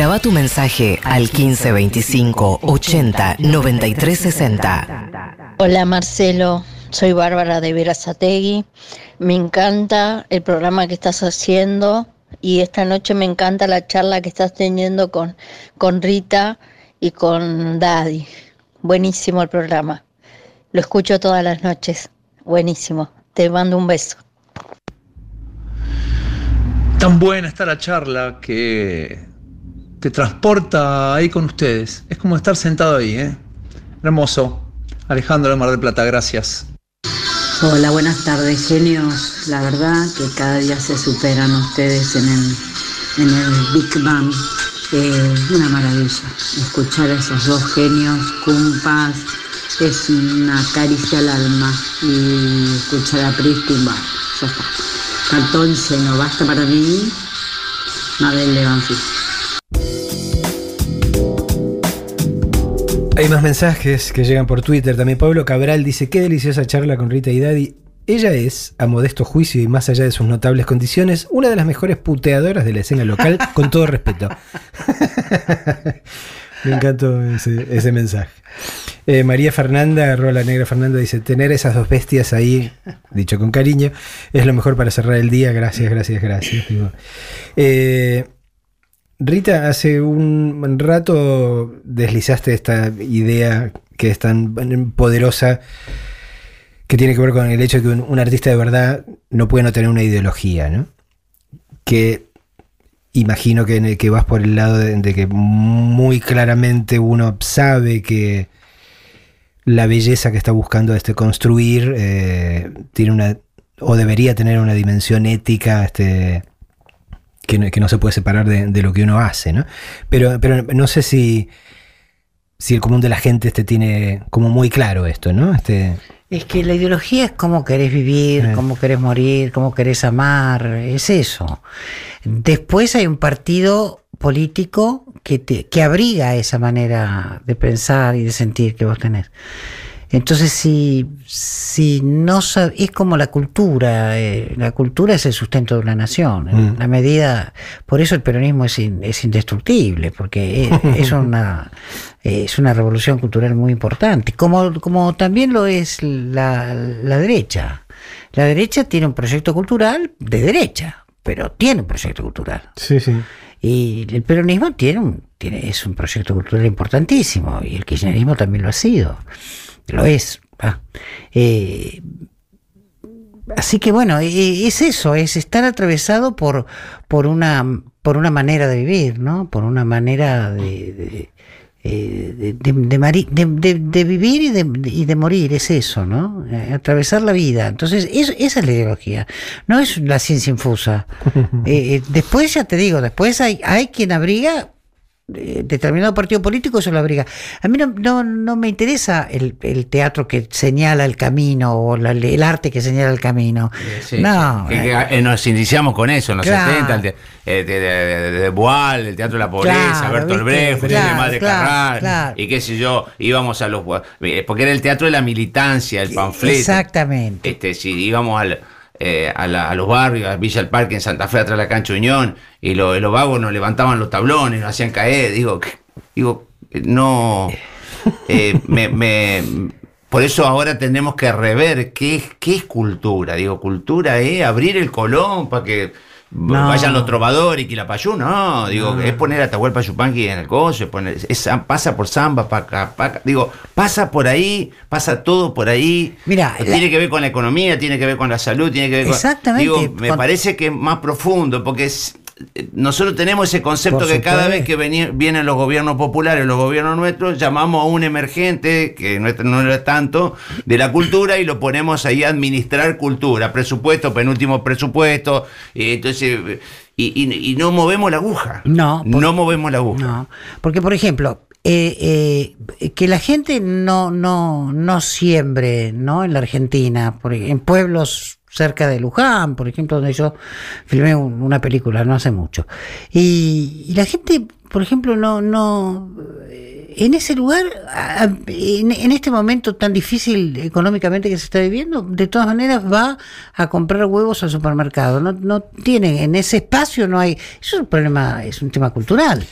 Graba tu mensaje al 1525 80 93 60. Hola Marcelo, soy Bárbara de Verazategui. Me encanta el programa que estás haciendo y esta noche me encanta la charla que estás teniendo con, con Rita y con Daddy. Buenísimo el programa. Lo escucho todas las noches. Buenísimo. Te mando un beso. Tan buena está la charla que te transporta ahí con ustedes. Es como estar sentado ahí, ¿eh? Hermoso. Alejandro de Mar del Plata, gracias. Hola, buenas tardes, genios. La verdad que cada día se superan ustedes en el, en el Big Bang. Eh, una maravilla. Escuchar a esos dos genios, cumpas, es una caricia al alma. Y escuchar a Pristin, ya está. Cartón lleno, basta para mí. Mabel de Hay más mensajes que llegan por Twitter. También Pablo Cabral dice: Qué deliciosa charla con Rita y Daddy. Ella es, a modesto juicio y más allá de sus notables condiciones, una de las mejores puteadoras de la escena local, con todo respeto. Me encantó ese, ese mensaje. Eh, María Fernanda, Rola Negra Fernanda, dice: Tener esas dos bestias ahí, dicho con cariño, es lo mejor para cerrar el día. Gracias, gracias, gracias. Eh, Rita, hace un rato deslizaste esta idea que es tan poderosa que tiene que ver con el hecho de que un, artista de verdad no puede no tener una ideología, ¿no? Que imagino que, que vas por el lado de, de, que muy claramente uno sabe que la belleza que está buscando este construir eh, tiene una o debería tener una dimensión ética este, que no, que no se puede separar de, de lo que uno hace, ¿no? Pero, pero no sé si, si el común de la gente este tiene como muy claro esto, ¿no? Este, Es que la ideología es cómo querés vivir, Eh. cómo querés morir, cómo querés amar, es eso. Después hay un partido político que, te- que abriga esa manera de pensar y de sentir que vos tenés. Entonces, si, si no sab- es como la cultura, eh, la cultura es el sustento de una nación. En Mm. la medida, por eso el peronismo es, in- es indestructible, porque es, es una es una revolución cultural muy importante, como, como también lo es la, la derecha. La derecha tiene un proyecto cultural de derecha, pero tiene un proyecto cultural. sí, sí. Y el peronismo tiene un, tiene, es un proyecto cultural importantísimo, y el kirchnerismo también lo ha sido, lo es. Eh, así que bueno, eh, es eso, es estar atravesado por, por, una, por una manera de vivir, ¿no? Por una manera de, de, eh, de- de- vivir y de, y de morir, es eso, ¿no? Eh, atravesar la vida. Entonces, eso- esa es la ideología, no es la ciencia infusa. Eh, eh, después, ya te digo, después hay, hay quien abriga eh, determinado partido político eso lo abriga. A mí no, no, no me interesa el, el teatro que señala el camino o la- el arte que señala el camino. Sí, no, sí. Que- que, eh, nos iniciamos con eso en los Claro. 70, el de, eh, de, de- de- de Boal, el Teatro de la Pobreza, Claro, Bertolt. Brecht, Claro, Madre Carral, y qué sé yo, íbamos a los... eh, Porque era el teatro de la militancia, el panfleto. Exactamente. Este, si íbamos al, eh, a, la- a los barrios, a Villa del Parque en Santa Fe, atrás de la cancha Unión, y lo- los vagos nos levantaban los tablones, nos hacían caer, digo, que- digo, eh, no, eh, me, me- por eso ahora tenemos que rever qué qué es cultura, digo, cultura es abrir el colón para que No. vayan los trovadores y Quilapayú, no, digo, es poner a Atahualpa Yupanqui en el coche, poner, es- pasa por samba, paca, paca, digo, pasa por ahí, pasa todo por ahí, Mira, la- tiene que ver con la economía, tiene que ver con la salud, tiene que ver con... Exactamente. Digo, me Con- parece que es más profundo, porque es- eh, nosotros tenemos ese concepto que cada vez que vienen los gobiernos populares, los gobiernos nuestros, llamamos a un emergente, que nuestro no era tanto, de la cultura y lo ponemos ahí a administrar cultura, presupuesto, penúltimo presupuesto, y entonces... Y, y- y no movemos la aguja. No, por- no movemos la aguja. No, porque por ejemplo, eh, eh, que la gente no, no, no siembre ¿no? en la Argentina, por, en pueblos cerca de Luján, por ejemplo, donde yo filmé un- una película no hace mucho. Y, y la gente, por ejemplo, no, no en ese lugar, en, este momento tan difícil económicamente que se está viviendo, de todas maneras va a comprar huevos al supermercado. No, no tiene, en ese espacio no hay. Eso es un problema, es un tema cultural.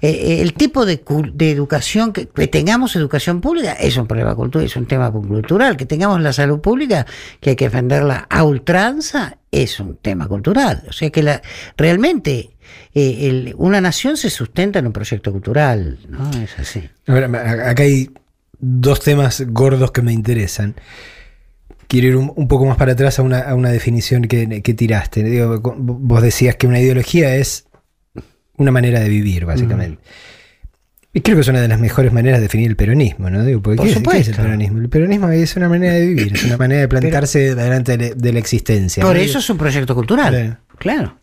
Eh, eh, el tipo de, de educación, que, que tengamos educación pública, es un problema cultural, es un tema cultural. Que tengamos la salud pública, que hay que defenderla a ultranza, es un tema cultural. O sea que la, realmente eh, el- una nación se sustenta en un proyecto cultural, ¿no? Es así. Acá hay dos temas gordos que me interesan. Quiero ir un, un poco más para atrás a una, a una definición que, que tiraste. Digo, vos decías que una ideología es una manera de vivir, básicamente. Y creo que es una de las mejores maneras de definir el peronismo, ¿no? Digo, porque Por ¿qué, es, qué es el supuesto. peronismo? El peronismo es una manera de vivir, es una manera de plantarse delante de, de la existencia. Por ¿no? eso es un proyecto cultural. Claro. Claro.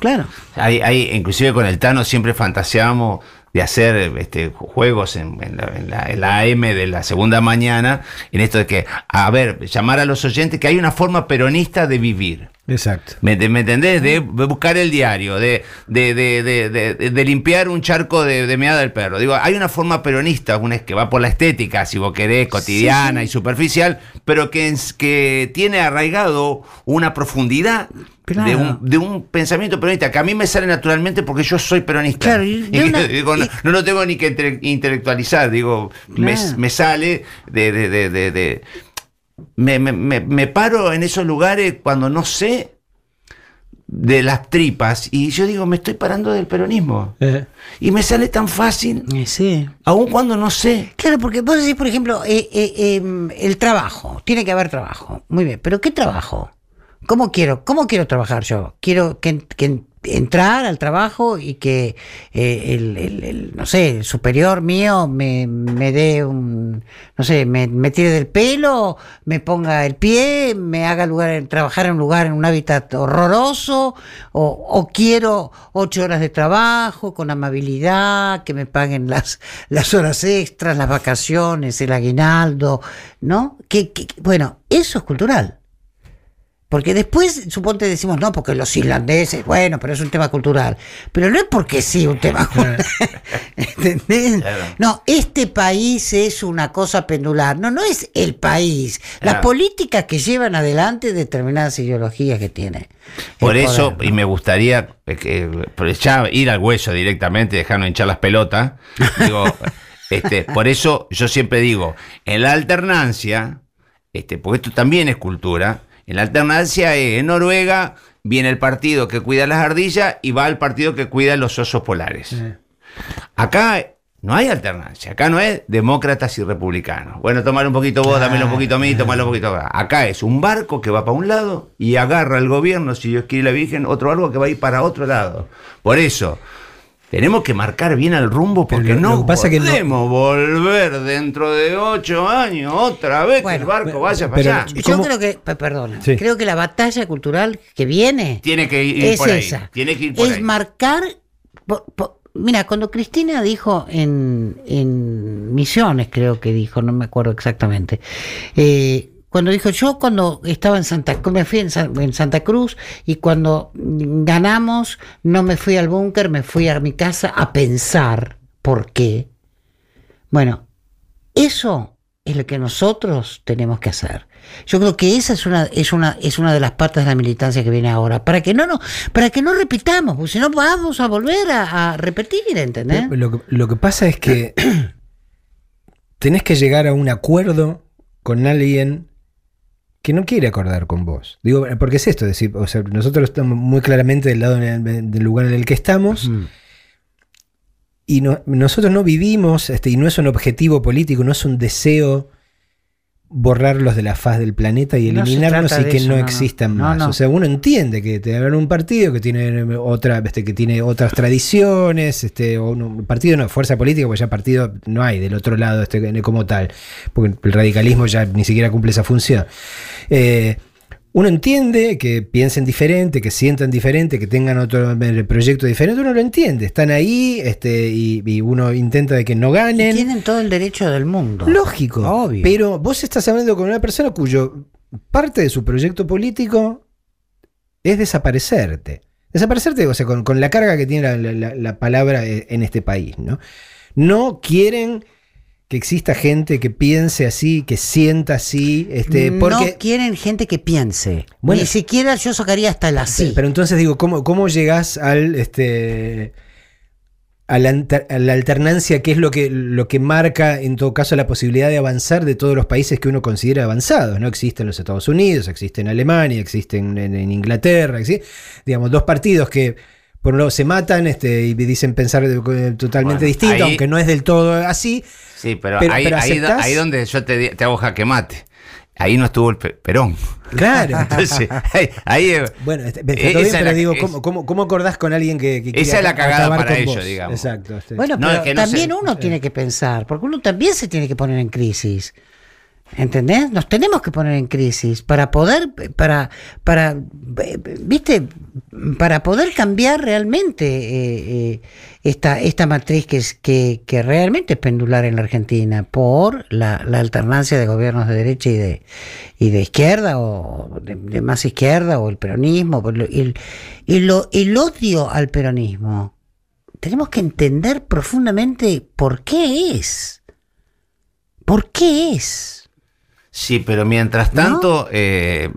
Claro. Hay, hay, inclusive con el Tano siempre fantaseamos de hacer este, juegos en, en la, en la- en la AM de la segunda mañana, en esto de que, a ver, llamar a los oyentes que hay una forma peronista de vivir. Exacto. ¿Me, me entendés? De buscar el diario, de, de, de, de, de- de limpiar un charco de, meada del perro. Digo, hay una forma peronista, una es que va por la estética, si vos querés, cotidiana y superficial, pero que, que tiene arraigado una profundidad Claro. de, un, de un pensamiento peronista que a mí me sale naturalmente porque yo soy peronista. Claro, y de Y una- digo, no, lo tengo ni que inte- intelectualizar, digo, me, Claro. me sale de... de- de- de- de- me, me- me- me paro en esos lugares cuando no sé de las tripas y yo digo, me estoy parando del peronismo. Eh, Y me sale tan fácil, Eh, Sí. aun cuando no sé. Claro, porque vos decís, por ejemplo, eh, eh, eh, el trabajo. Tiene que haber trabajo. Muy bien. ¿Pero qué trabajo? ¿Cómo quiero, cómo quiero trabajar yo? Quiero que, entrar al trabajo y que eh, el, no sé, el superior mío me, me dé un, no sé, me, me tire del pelo, me ponga el pie, me haga lugar, trabajar en un lugar, en un hábitat horroroso, o, o quiero ocho horas de trabajo con amabilidad, que me paguen las, las horas extras, las vacaciones, el aguinaldo, ¿no? Que, que- bueno, eso es cultural. Porque después, suponte, decimos, no, porque los islandeses, bueno, pero es un tema cultural. Pero no es porque sí un tema cultural. ¿Entendés? No, este país es una cosa pendular. No, no es el país. Las Claro. políticas que llevan adelante determinadas ideologías que tiene. Por eso, y me gustaría eh, que, ya ir al hueso directamente, dejarnos hinchar las pelotas. Digo, este, por eso yo siempre digo, en la alternancia, este, porque esto también es cultura, en la alternancia es, en Noruega viene el partido que cuida las ardillas y va el partido que cuida los osos polares. Acá no hay alternancia, acá no es demócratas y republicanos. Bueno, tomar un poquito vos, dámelo un poquito a mí, tomalo un poquito acá. Acá es un barco que va para un lado y agarra el gobierno, si Dios quiere la Virgen, otro barco que va a ir para otro lado. Por eso, tenemos que marcar bien el rumbo porque lo- no lo que pasa es que no- podemos volver dentro de ocho años otra vez que el barco vaya para allá. Yo creo que, pe- perdona, Sí. creo que la batalla cultural que viene Tiene que ir es por ahí. esa. Tiene que ir por es ahí. marcar. po- po- mira, cuando Cristina dijo en, en Misiones, creo que dijo, no me acuerdo exactamente. eh, cuando dijo yo cuando estaba en Santa me fui en, San- en Santa Cruz y cuando ganamos no me fui al búnker, me fui a mi casa a pensar por qué. Bueno, eso es lo que nosotros tenemos que hacer. Yo creo que esa es una, es una, es una de las partes de la militancia que viene ahora, para que no, no, para que no repitamos, porque si no vamos a volver a, a repetir, ¿entendés? Lo, que- lo que pasa es que tenés que llegar a un acuerdo con alguien que no quiere acordar con vos. Digo, porque es esto, es decir, o sea, nosotros estamos muy claramente del lado del lugar en el que estamos. Y no- nosotros no vivimos, este, y no es un objetivo político, no es un deseo borrarlos de la faz del planeta y No trata y que eso, no, existan No, más. O sea, uno entiende que te habrá un partido que tiene otra, este, que tiene otras tradiciones, este, o un, un partido no, fuerza política, porque ya partido no hay del otro lado este, como tal, porque el radicalismo ya ni siquiera cumple esa función. Eh, uno entiende que piensen diferente, que sientan diferente, que tengan otro eh, proyecto diferente, uno lo entiende, están ahí este, y, y uno intenta de que no ganen. Tienen todo el derecho del mundo. Lógico. Obvio. Pero vos estás hablando con una persona cuyo parte de su proyecto político es desaparecerte. Desaparecerte, o sea, con, con la carga que tiene la, la- la palabra eh, en este país, ¿no? No quieren que exista gente que piense así, que sienta así, este, porque no quieren gente que piense. Bueno. Ni siquiera yo sacaría hasta el así. Pero entonces digo, ¿cómo, cómo llegás al este a la, alter- a la alternancia, que es lo que, lo que marca en todo caso la posibilidad de avanzar de todos los países que uno considera avanzados? ¿no? Existen los Estados Unidos, existe en Alemania, existen en, en Inglaterra, exi- digamos, dos partidos que por un lado se matan este, y dicen pensar de- totalmente Bueno, distinto, ahí- aunque no es del todo así. Sí, pero, Pero- ahí, pero ahí, ahí donde yo te, te hago jaque mate. Ahí no estuvo el Pe- Perón. Claro. Entonces, ahí, ahí, Bueno, está todo esa bien, es pero la- digo, es- ¿cómo, cómo, cómo acordás con alguien que, que Esa quiere es la cagada para con ellos, vos? digamos. Exacto. Bueno, No, pero es que no también se- uno tiene que pensar, porque uno también se tiene que poner en crisis. ¿Entendés? Nos tenemos que poner en crisis para poder, para, para, viste, para poder cambiar realmente eh, eh, esta, esta matriz que, es, que, realmente es pendular en la Argentina por la, alternancia de gobiernos de derecha y de, y de izquierda o de, más izquierda o el peronismo y y lo, el odio al peronismo tenemos que entender profundamente por qué es. ¿Por qué es? Sí, pero mientras tanto, eh,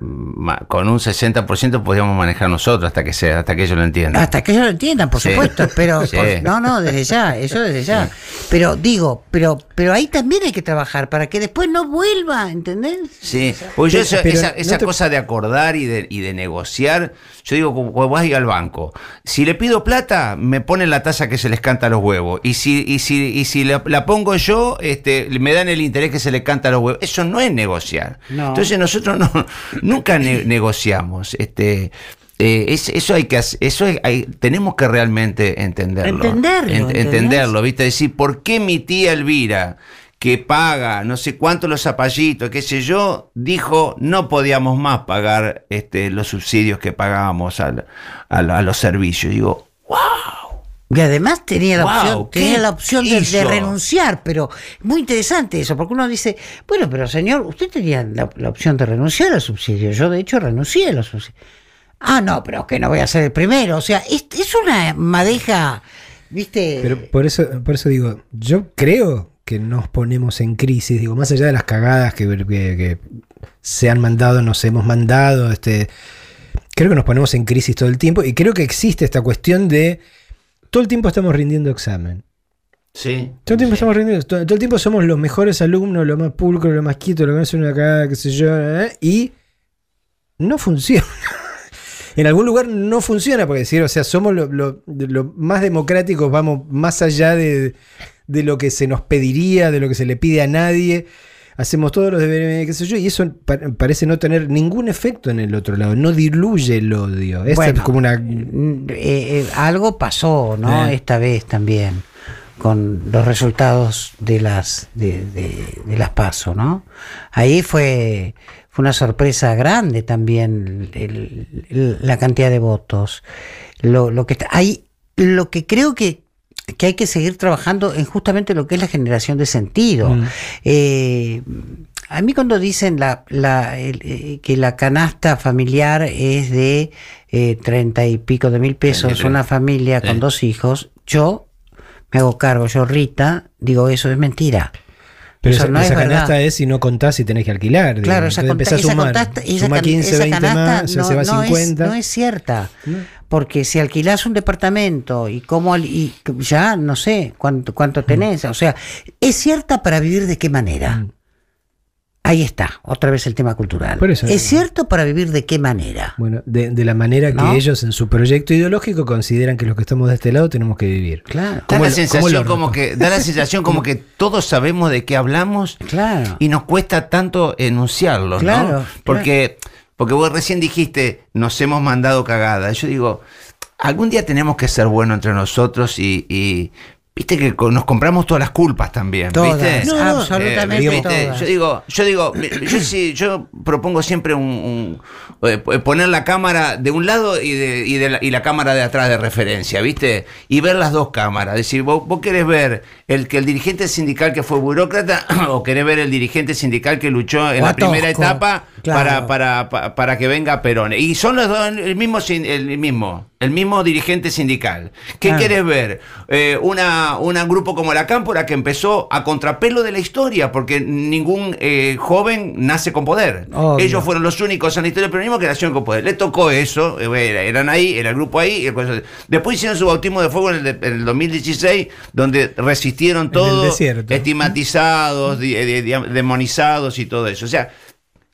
con un 60% podríamos manejar nosotros hasta que sea, hasta que ellos lo entiendan. Hasta que ellos lo entiendan, por Sí. supuesto, pero Sí. por- no, no, desde ya, eso desde ya. Pero digo, pero, pero ahí también hay que trabajar para que después no vuelva, ¿entendés? Sí, pues yo esa, esa- no esa te- cosa de acordar y de, y de negociar, yo digo, cuando vas a ir al banco, si le pido plata, me ponen la tasa que se les canta a los huevos, y si, y si, y si la, la pongo yo, este, me dan el interés que se les canta a los huevos, eso no es negociar. No. Entonces nosotros no, nunca ne- negociamos. Este, eh, es- eso hay que eso hay- hay- tenemos que realmente entenderlo. Entenderlo, Ent- ¿entendés? entenderlo, ¿viste? Decir, ¿por qué mi tía Elvira, que paga no sé cuánto los zapallitos, qué sé yo, dijo no podíamos más pagar este, los subsidios que pagábamos al- al- a los servicios? Digo, Y además tenía la Wow, opción, ¿qué tenía la opción de, renunciar, pero muy interesante eso, porque uno dice, bueno, pero señor, usted tenía la, la opción de renunciar al subsidio. Yo de hecho renuncié a los subsidios. Ah, no, pero que no voy a ser el primero. O sea, es, es una madeja, viste. Pero por eso, por eso digo, yo creo que nos ponemos en crisis, digo, más allá de las cagadas que, que- que se han mandado, nos hemos mandado, este, creo que nos ponemos en crisis todo el tiempo y creo que existe esta cuestión de todo el tiempo estamos rindiendo examen. sí. Todo el tiempo estamos rindiendo, todo, todo el tiempo somos los mejores alumnos, los más pulcros, los más quietos, los que hacen una cagada, qué sé yo, ¿eh? y no funciona. en algún lugar no funciona, porque decir, o sea, somos lo, lo- lo más democráticos, vamos más allá de, de lo que se nos pediría, de lo que se le pide a nadie. Hacemos todos los deberes, qué sé yo, y eso pa- parece no tener ningún efecto en el otro lado, no diluye el odio. Esta Bueno, es como una. Eh, eh, algo pasó, ¿no? Eh. Esta vez también con los resultados de las de, de- de las paso, ¿no? Ahí fue fue una sorpresa grande también el- el- la cantidad de votos. Lo, lo que está- hay lo que creo que que hay que seguir trabajando en justamente lo que es la generación de sentido. Mm. Eh, a mí cuando dicen la, la- el- eh, que la canasta familiar es de eh, treinta y pico de mil pesos, una familia con Eh. dos hijos, yo me hago cargo, yo Rita, digo eso es mentira. Pero Eso esa, no es esa verdad. canasta es si no contás y tenés que alquilar. Claro, esa, Entonces empezás a esa sumar. contasta- esa Suma can- 15, esa 20 canasta más, ya no, se va no es, 50. no es cierta. Porque si alquilás un departamento y cómo al- y ya no sé cuánto, cuánto tenés, o sea, es cierta para vivir de qué manera. Mm. Ahí está, otra vez el tema cultural. Por eso- es cierto para vivir de qué manera. Bueno, de, de la manera ¿No? que ellos en su proyecto ideológico consideran que los que estamos de este lado tenemos que vivir. Claro, Da la sensación como que da la sensación como que todos sabemos de qué hablamos claro. y nos cuesta tanto enunciarlo, Claro, ¿no? Porque porque vos recién dijiste nos hemos mandado cagada. Yo digo algún día tenemos que ser buenos entre nosotros y, y viste que nos compramos todas las culpas también, Todas, ¿viste? No, no, absolutamente Eh, ¿viste? todas. Yo digo, yo digo, yo sí, yo propongo siempre un, un- eh, poner la cámara de un lado y, de, y, de la, y la cámara de atrás de referencia, ¿viste? Y ver las dos cámaras. Es decir, vos, vos querés ver el que el dirigente sindical que fue burócrata o querés ver el dirigente sindical que luchó en O la primera etapa claro. para, para, pa- para que venga Perón. Y son los dos el mismo, el mismo, el mismo dirigente sindical. ¿Qué Claro. querés ver? Eh, una, una grupo como la Cámpora que empezó a contrapelo de la historia, porque ningún eh, joven nace con poder. Obvio. Ellos fueron los únicos en la historia del peronismo que nacieron con poder. Le tocó eso, eh, era- eran ahí, era el grupo ahí. Después hicieron su bautismo de fuego en el, en el 2016, donde resistieron todo, estigmatizados, di- demonizados y todo eso. O sea,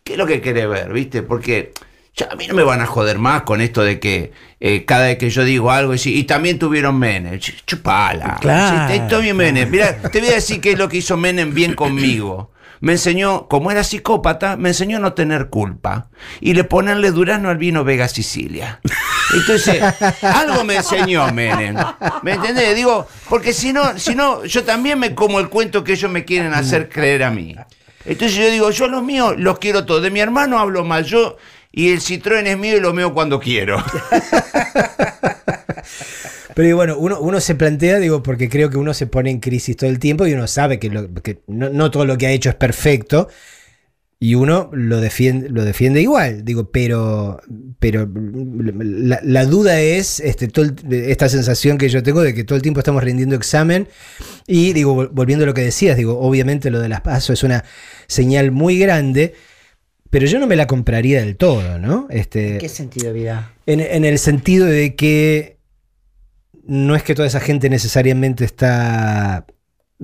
¿qué es lo que querés ver, viste? Porque ya a mí no me van a joder más con esto de que eh, cada vez que yo digo algo, y, y también tuvieron Menem. Ch- Chupala. Claro. Sí, bien Menem. Mira, te voy a decir qué es lo que hizo Menem bien conmigo. Me enseñó, como era psicópata, me enseñó a no tener culpa. Y le ponerle durazno al vino Vega Sicilia. Entonces, algo me enseñó Menem. ¿Me entendés? Digo, porque si no, si no, yo también me como el cuento que ellos me quieren hacer creer a mí. Entonces yo digo, yo los míos los quiero todos. De mi hermano hablo mal yo y el Citroën es mío y lo meo cuando quiero. Pero bueno, uno, uno se plantea, digo, porque creo que uno se pone en crisis todo el tiempo y uno sabe que, no, no todo lo que ha hecho es perfecto. Y uno lo defiende, lo defiende igual, digo, pero, pero la, duda es este, todo esta sensación que yo tengo de que todo el tiempo estamos rindiendo examen. Y digo, vol- volviendo a lo que decías, digo, obviamente lo de las pasos es una señal muy grande, pero yo no me la compraría del todo, ¿no? Este, ¿En qué sentido, vida? en, en el sentido de que no es que toda esa gente necesariamente está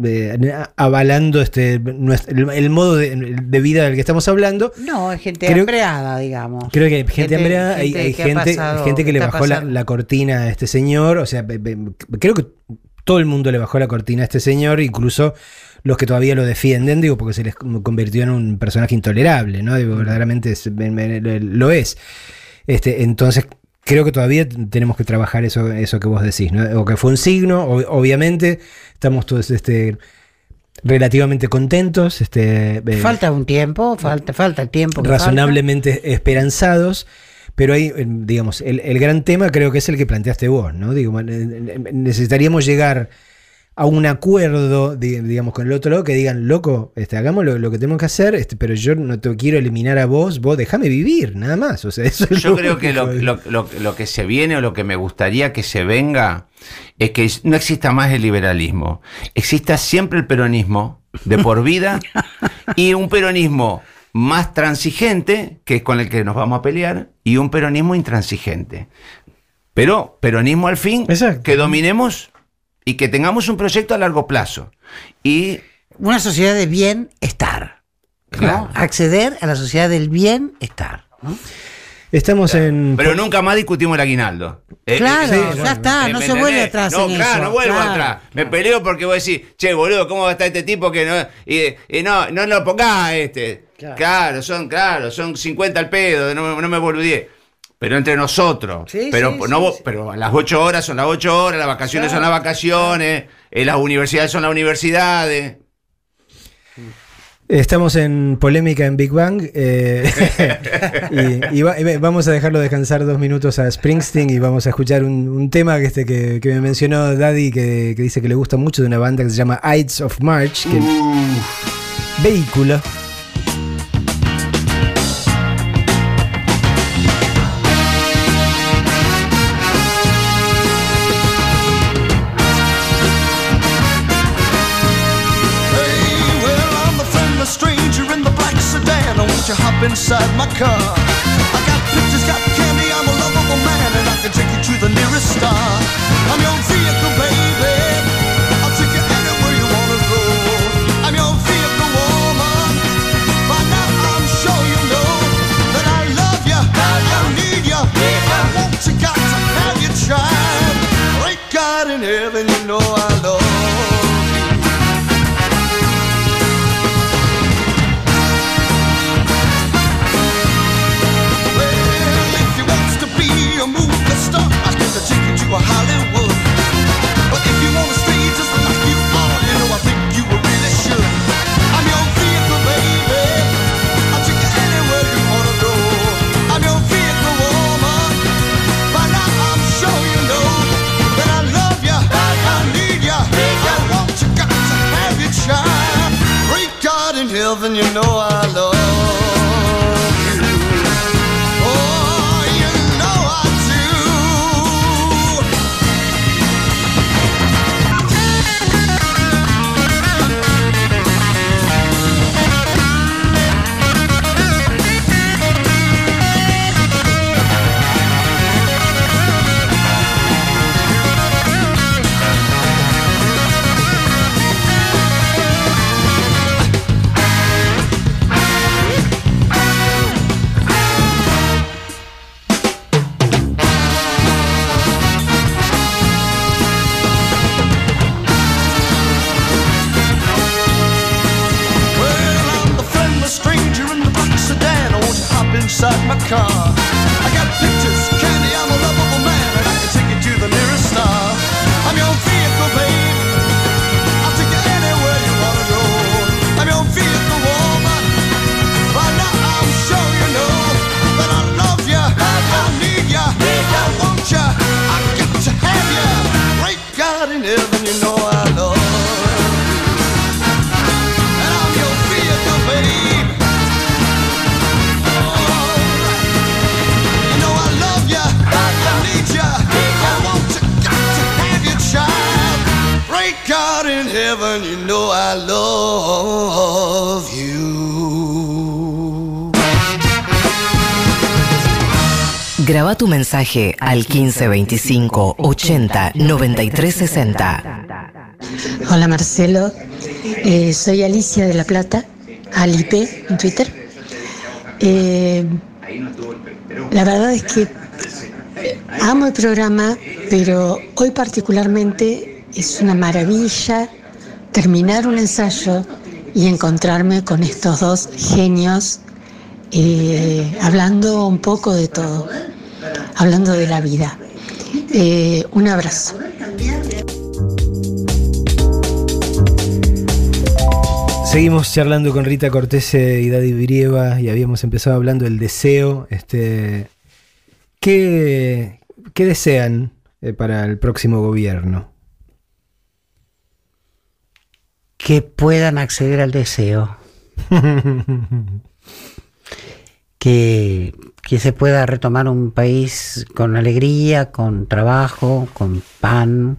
eh, avalando este el, el modo de, de vida del que estamos hablando. No, es gente Creo- hambreada, digamos. Creo que hay gente hambreada, hay, gente hay que gente, pasado- gente que le bajó la, la cortina a este señor. O sea, creo que todo el mundo le bajó la cortina a este señor, incluso los que todavía lo defienden, digo, porque se les convirtió en un personaje intolerable, ¿no? Digo, verdaderamente es- lo es. Este, entonces, creo que todavía tenemos que trabajar eso, eso que vos decís, ¿no? O que fue un signo, obviamente, estamos todos este, relativamente contentos, este, eh, Falta un tiempo, falta, falta el tiempo. razonablemente esperanzados. Pero hay, eh, digamos, el, el gran tema creo que es el que planteaste vos, ¿no? Digo, eh, necesitaríamos llegar a un acuerdo, di- digamos, con el otro lado que digan, loco, este, hagamos lo, lo que tenemos que hacer, este, pero yo no te quiero eliminar a vos, vos déjame vivir, nada más. O sea, eso Yo creo que lo- lo- lo que se viene o lo que me gustaría que se venga es que no exista más el liberalismo. Exista siempre el peronismo de por vida y un peronismo más transigente, que es con el que nos vamos a pelear, y un peronismo intransigente. Pero peronismo al fin, que dominemos y que tengamos un proyecto a largo plazo. Y Una sociedad de bienestar. ¿no? Claro. Acceder a la sociedad del bienestar. ¿no? Estamos en. Pero nunca más discutimos el aguinaldo. Eh, Claro, eh, ya está, ¿me no se entendés? vuelve atrás No, en claro, eso, no vuelvo claro. atrás. Me peleo porque vos decís, che, boludo, ¿cómo va a estar este tipo que no. Y, y no, no lo pongas a este. Claro. son, claro, son 50 al pedo, no, no me boludé. Pero entre nosotros. Sí, pero, sí, no, sí, vos- pero las 8 horas son las 8 horas, las vacaciones son las vacaciones, eh, las universidades son las universidades. Estamos en polémica en Big Bang eh, y, y va- y vamos a dejarlo descansar dos minutos a Springsteen y vamos a escuchar un, un tema que, este, que, que me mencionó Daddy que, que dice que le gusta mucho de una banda que se llama Ides of March, que vehículo. Car? Heaven, you know I love you. Graba tu mensaje al 1525 80 93 60. Hola Marcelo, Eh, soy Alicia de La Plata, Alipe en Twitter. Eh, la verdad es que amo el programa, pero hoy particularmente es una maravilla terminar un ensayo y encontrarme con estos dos genios eh, hablando un poco de todo, hablando de la vida. Eh, un abrazo. Seguimos charlando con Rita Cortese y Daddy Brieva y habíamos empezado hablando del deseo. Este, ¿qué, qué desean eh, para el próximo gobierno? Que puedan acceder al deseo. que, que se pueda retomar un país con alegría, con trabajo, con pan,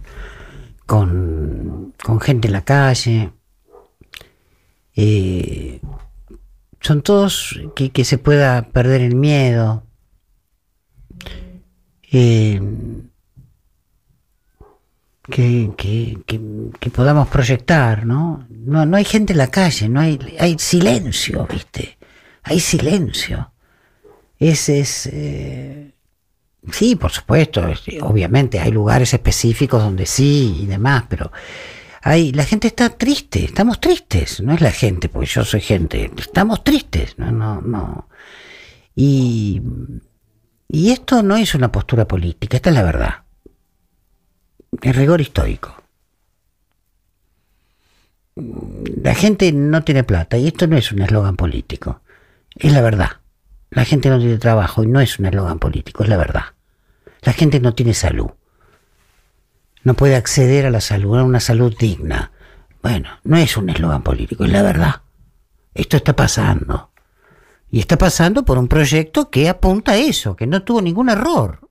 con, con gente en la calle. Eh, son todos que, que se pueda perder el miedo. Eh, que, que, podamos proyectar, ¿no? ¿no? No hay gente en la calle, no hay, hay silencio, ¿viste? Hay silencio. Ese es... eh, sí, por supuesto, es- obviamente hay lugares específicos donde sí y demás, pero hay, la gente está triste, estamos tristes, no es la gente, porque yo soy gente, estamos tristes, no, no, no. Y, y esto no es una postura política, esta es la verdad. Es rigor histórico. La gente no tiene plata y esto no es un eslogan político, es la verdad. La gente no tiene trabajo y no es un eslogan político, es la verdad. La gente no tiene salud. No puede acceder a la salud, a una salud digna. Bueno, no es un eslogan político, es la verdad. Esto está pasando. Y está pasando por un proyecto que apunta a eso, que no tuvo ningún error.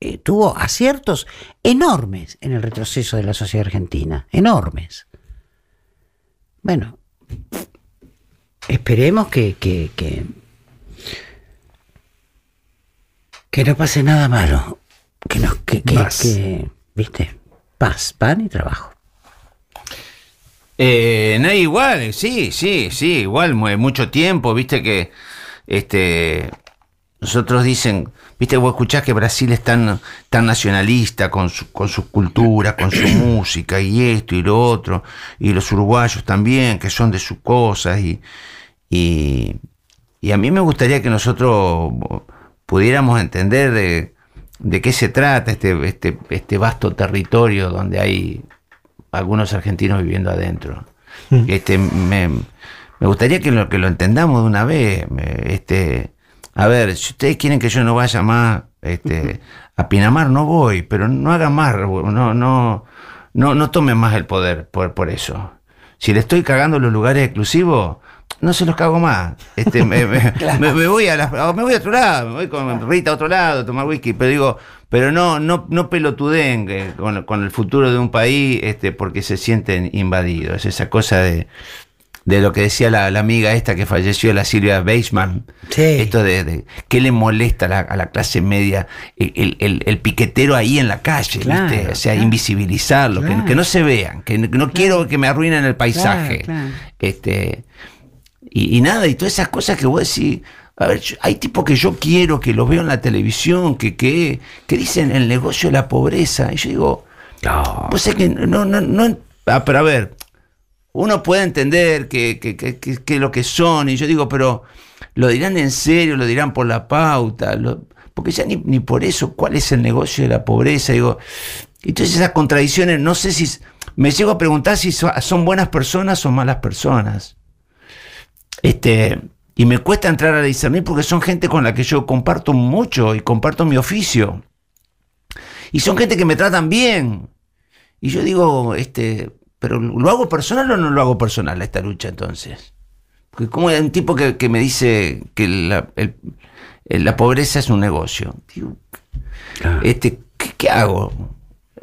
Eh, tuvo aciertos enormes en el retroceso de la sociedad argentina. Enormes. Bueno, esperemos que, que, que, que no pase nada malo. Que nos, que, que, Paz. que, viste, paz, pan y trabajo. Eh, no, igual, sí, sí, sí, igual, mu- mucho tiempo, viste que este nosotros dicen, viste, vos escuchás que Brasil es tan, tan nacionalista con su, con su cultura, con su música y esto y lo otro, y los uruguayos también, que son de sus cosas, y, y, y a mí me gustaría que nosotros pudiéramos entender de, de qué se trata este, este, este vasto territorio donde hay algunos argentinos viviendo adentro. Este, me, me gustaría que lo, que lo entendamos de una vez. me- Este, a ver, si ustedes quieren que yo no vaya más este, a Pinamar, no voy, pero no hagan más, no, no, no, no tomen más el poder por, por eso. Si le estoy cagando los lugares exclusivos, no se los cago más. Este, me, me- me- me voy a la- me voy a otro lado, me voy con Rita a otro lado, a tomar whisky, pero digo, pero no, no, no pelotuden eh, con, con el futuro de un país, este, porque se sienten invadidos. Esa cosa de, de lo que decía la, la amiga esta que falleció, la Silvia Beisman. Esto de, de qué le molesta a la, a la clase media el, el- el- piquetero ahí en la calle, Claro, ¿viste? O sea, claro. invisibilizarlo, que- Claro. que, no se vean, que, no- que no quiero que me arruinen el paisaje. Este, y, y nada, y todas esas cosas que vos decís, a ver, hay tipos que yo quiero, que los veo en la televisión, que, que, que dicen el negocio de la pobreza. Y yo digo, vos sabés que no, no, no, ah, pero a ver, uno puede entender que, que, que, que- lo que son, y yo digo, pero lo dirán en serio, lo dirán por la pauta, porque ya ni, ni por eso, ¿cuál es el negocio de la pobreza? Digo, entonces esas contradicciones, no sé si, me llego a preguntar si so- son buenas personas o malas personas. Este, y me cuesta entrar a discernir porque son gente con la que yo comparto mucho y comparto mi oficio. Y son gente que me tratan bien. Y yo digo, este, pero ¿lo hago personal o no lo hago personal esta lucha entonces? Porque como hay un tipo que, que me dice que la, el- la pobreza es un negocio. Digo, este, ¿qué, qué hago?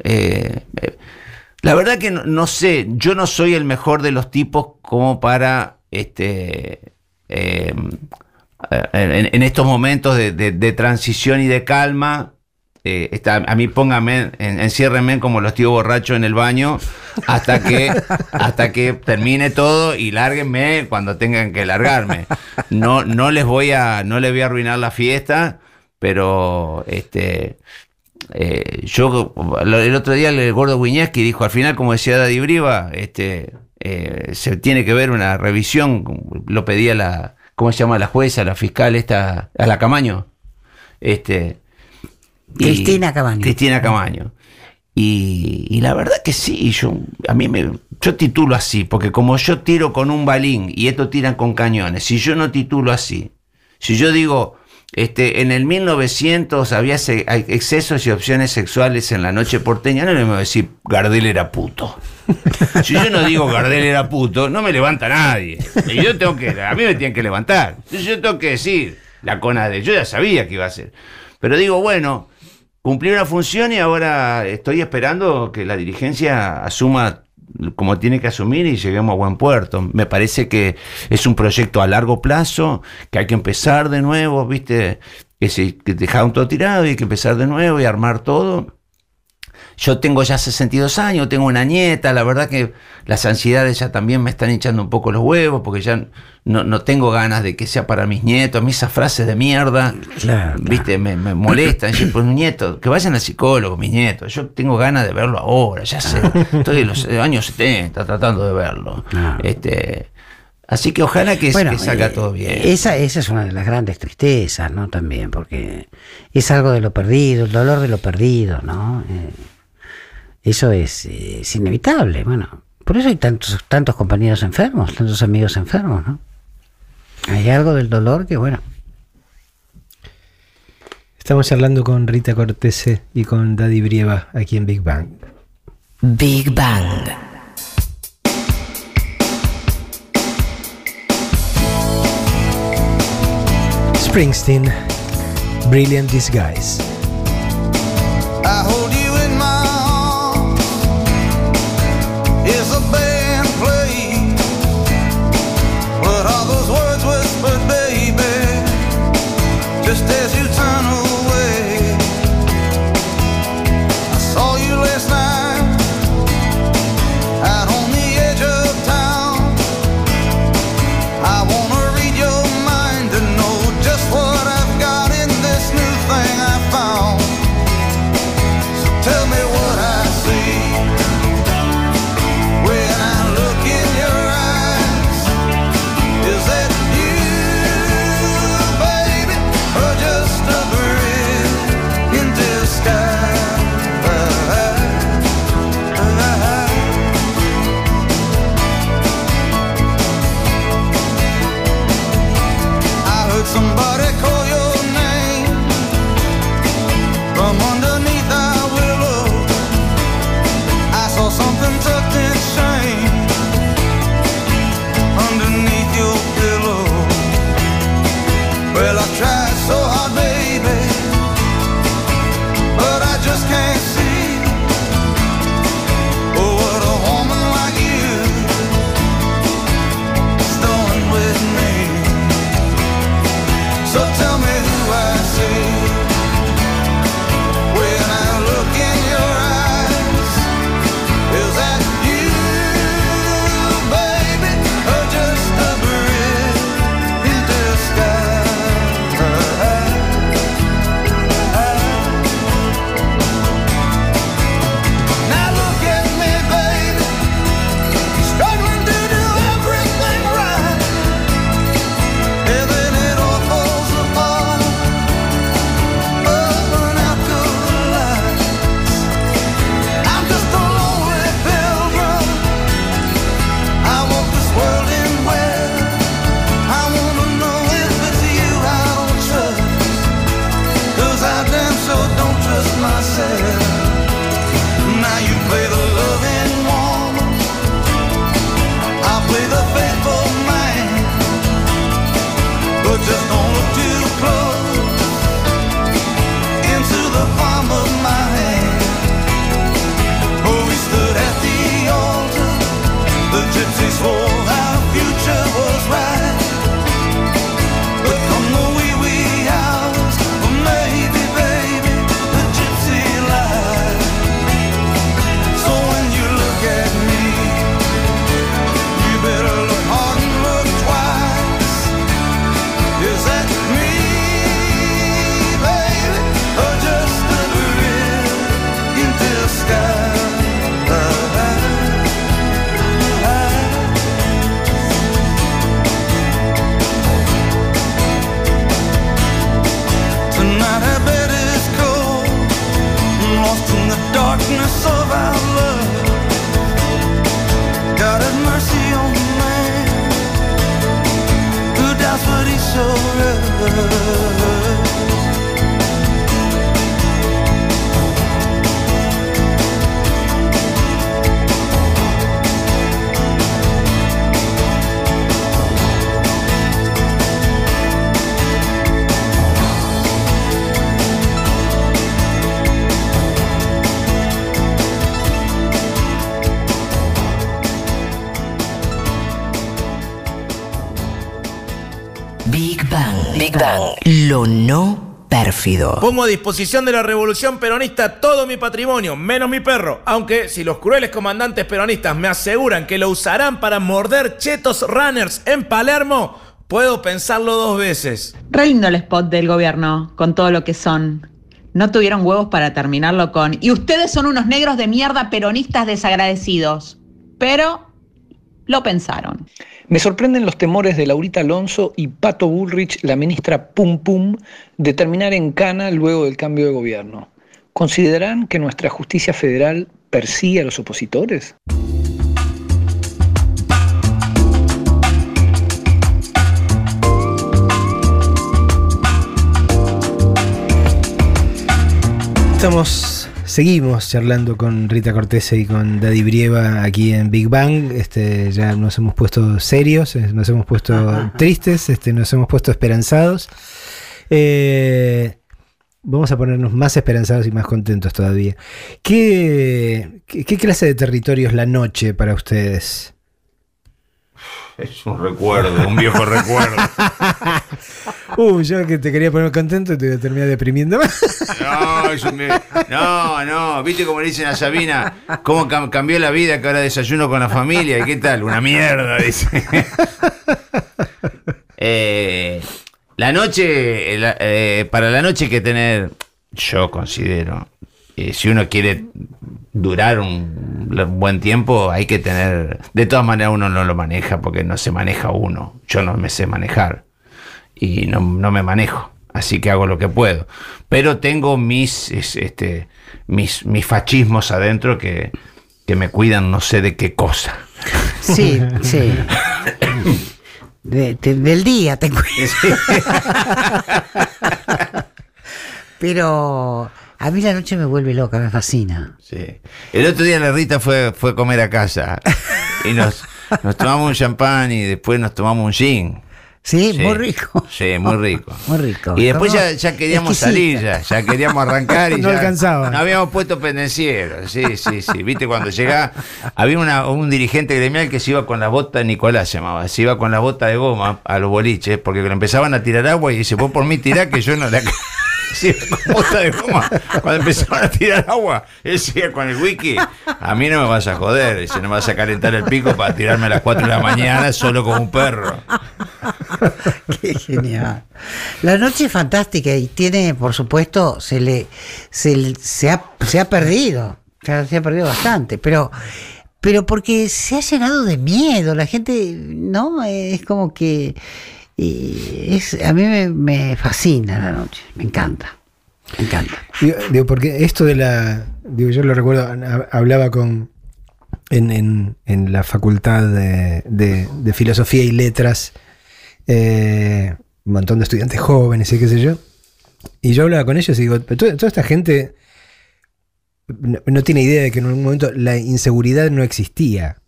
Eh, eh, la verdad que no, no sé, yo no soy el mejor de los tipos como para este eh, en, en estos momentos de, de- de transición y de calma. Eh, está- a mí pónganme, en, enciérrenme como los tíos borrachos en el baño hasta que, hasta que termine todo y lárguenme cuando tengan que largarme. No, no les voy a, no les voy a arruinar la fiesta, pero este eh, yo el otro día el gordo Wiñaski dijo, al final, como decía Daddy Briva, este, eh, se tiene que ver una revisión, lo pedía la, ¿cómo se llama la jueza, la fiscal esta, a la Camaño? Este, Cristina Camaño. Cristina Camaño. Y, y la verdad que sí, yo a mí me yo titulo así, porque como yo tiro con un balín y estos tiran con cañones, si yo no titulo así, si yo digo este en el 1900 había excesos y opciones sexuales en la noche porteña, no le voy a decir Gardel era puto. Si yo no digo Gardel era puto, no me levanta nadie. Y yo tengo que, a mí me tienen que levantar. Entonces yo tengo que decir la cona de, yo ya sabía que iba a ser. Pero digo, bueno, cumplí una función y ahora estoy esperando que la dirigencia asuma como tiene que asumir y lleguemos a buen puerto. Me parece que es un proyecto a largo plazo, que hay que empezar de nuevo, ¿viste? Que, se, dejaron todo tirado y hay que empezar de nuevo y armar todo. Yo tengo ya 62 años, tengo una nieta, la verdad que las ansiedades ya también me están hinchando un poco los huevos, porque ya no, no tengo ganas de que sea para mis nietos, a mí esas frases de mierda, viste, me, me molestan, yo, pues nieto, que vayan al psicólogo, mis nietos, yo tengo ganas de verlo ahora, ya sé, estoy en los años 70 tratando de verlo. Este, así que ojalá que, Bueno, que salga eh, todo bien. Esa, esa es una de las grandes tristezas, ¿no? También, porque es algo de lo perdido, el dolor de lo perdido, ¿no? Eh, eso es, eh, es inevitable, bueno. Por eso hay tantos, tantos compañeros enfermos, tantos amigos enfermos, ¿no? Hay algo del dolor que, bueno, Estamos charlando con Rita Cortese y con Daddy Brieva aquí en Big Bang. Big Bang. Springsteen, Brilliant Disguise. Big Bang. Lo no pérfido. Pongo a disposición de la revolución peronista todo mi patrimonio, menos mi perro. Aunque si los crueles comandantes peronistas me aseguran que lo usarán para morder chetos runners en Palermo, puedo pensarlo dos veces. Re lindo el spot del gobierno, con todo lo que son. No tuvieron huevos para terminarlo con. Y ustedes son unos negros de mierda peronistas desagradecidos. Pero lo pensaron. Me sorprenden los temores de Laurita Alonso y Pato Bullrich, la ministra Pum Pum, de terminar en cana luego del cambio de gobierno. ¿Consideran que nuestra justicia federal persigue a los opositores? Estamos, seguimos charlando con Rita Cortese y con Daddy Brieva aquí en Big Bang. Este, ya nos hemos puesto serios, eh, nos hemos puesto tristes, este, nos hemos puesto esperanzados. Eh, vamos a ponernos más esperanzados y más contentos todavía. ¿Qué, qué, qué clase de territorio es la noche para ustedes? Es un recuerdo, un viejo recuerdo. Uh, yo que te quería poner contento y te voy a terminar deprimiendo más. No, es un vie- no, no, viste como le dicen a Sabina, cómo cam- cambió la vida que ahora desayuno con la familia y qué tal, una mierda, dice. Eh, la noche, eh, la- eh, para la noche hay que tener, yo considero, eh, si uno quiere durar un, un buen tiempo, hay que tener, de todas maneras uno no lo maneja porque no se maneja uno, yo no me sé manejar y no, no me manejo. Así que hago lo que puedo. Pero tengo mis, es- este, mis, mis fascismos adentro que, que me cuidan no sé de qué cosa. Sí, sí. De- de- del día te cuento. Pero a mí la noche me vuelve loca, me fascina. Sí. El otro día la Rita fue, fue a comer a casa y nos, nos tomamos un champán y después nos tomamos un gin. Sí, muy rico. Sí, muy rico. Muy rico. Y después ya, ya queríamos salir, ya, ya queríamos arrancar y No ya alcanzaba. Nos habíamos puesto pendencieros, sí, sí, sí. Viste, cuando llegaba, había una- un dirigente gremial que se iba con la bota, Nicolás se llamaba, se iba con la bota de goma a los boliches, porque le empezaban a tirar agua y dice, vos por mí tirá que yo no la... Con de goma. Cuando empezaban a tirar agua, él seguía con el wiki. A mí no me vas a joder, dice, no me vas a calentar el pico para tirarme a las 4 de la mañana solo como un perro. Qué genial. La noche es fantástica y tiene, por supuesto, se le se, se ha, se ha perdido. Se ha perdido bastante, pero pero porque se ha llenado de miedo. La gente, ¿no? Es como que y es a mí me, fascina la noche, me encanta. Me encanta. Digo, digo, porque esto de la. Digo, yo lo recuerdo, ha- hablaba con. En, en- en la facultad de, de- filosofía y letras, eh, un montón de estudiantes jóvenes y qué sé yo. Y yo hablaba con ellos y digo, "Pero toda, toda esta gente no, no tiene idea de que en un momento la inseguridad no existía.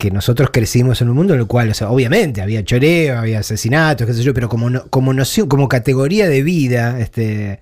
Que nosotros crecimos en un mundo en el cual, o sea, obviamente había choreo, había asesinatos, qué sé yo, pero como, no- como como categoría de vida, este,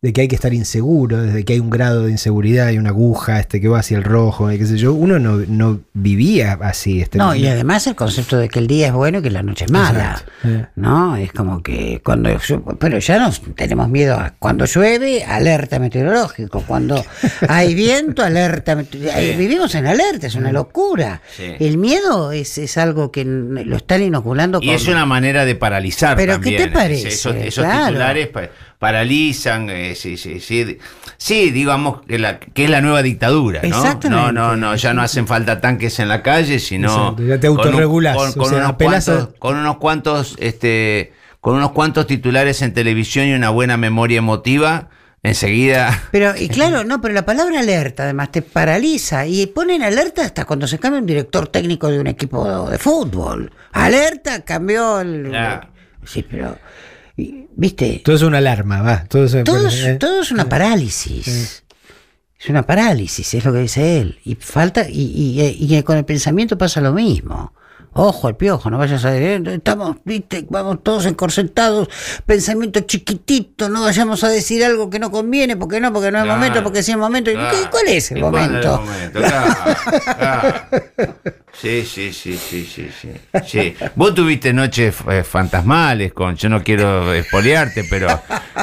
de que hay que estar inseguro, desde que hay un grado de inseguridad, hay una aguja este, que va hacia el rojo, y qué sé yo, uno no, no vivía así. Este, No, y además el concepto de que el día es bueno y que la noche es mala. Exacto. Eh. ¿No? Es como que cuando. Pero ya nos tenemos miedo a cuando llueve, alerta meteorológico. Cuando hay viento, alerta. mete- eh, Vivimos en alerta, es una locura. Sí. El miedo es, es algo que lo están inoculando Y con- es una manera de paralizar ¿Pero también. qué te parece? Esos, esos Claro. titulares paralizan, eh, sí, sí, sí. Sí, digamos que, la, que es la nueva dictadura, ¿no? Exactamente. No, no, no, ya no hacen falta tanques en la calle, sino... Exacto, ya te con un- autorregulás, Con, o con sea, unos a- cuantos, con unos cuantos, este, con unos cuantos titulares en televisión y una buena memoria emotiva, enseguida... Pero, y claro, no, pero la palabra alerta además te paraliza y ponen alerta hasta cuando se cambia un director técnico de un equipo de fútbol. Alerta, cambió el. Sí, pero. ¿Viste? Todo es una alarma, va. Todo es, Todo es, eh, todo es una parálisis. Es una parálisis, es lo que dice él. Y falta, y, y- y con el pensamiento pasa lo mismo. Ojo al piojo, no vayas a decir, estamos, viste, vamos todos encorsetados, pensamiento chiquitito, no vayamos a decir algo que no conviene, porque no, porque no es Claro, momento, porque sí es momento. ¿Y claro. ¿Cuál es el ¿Y cuándo es el momento? momento? Claro, claro. Sí, sí, sí, sí, sí, sí. sí. Vos tuviste noches eh, fantasmales con, yo no quiero espolearte, pero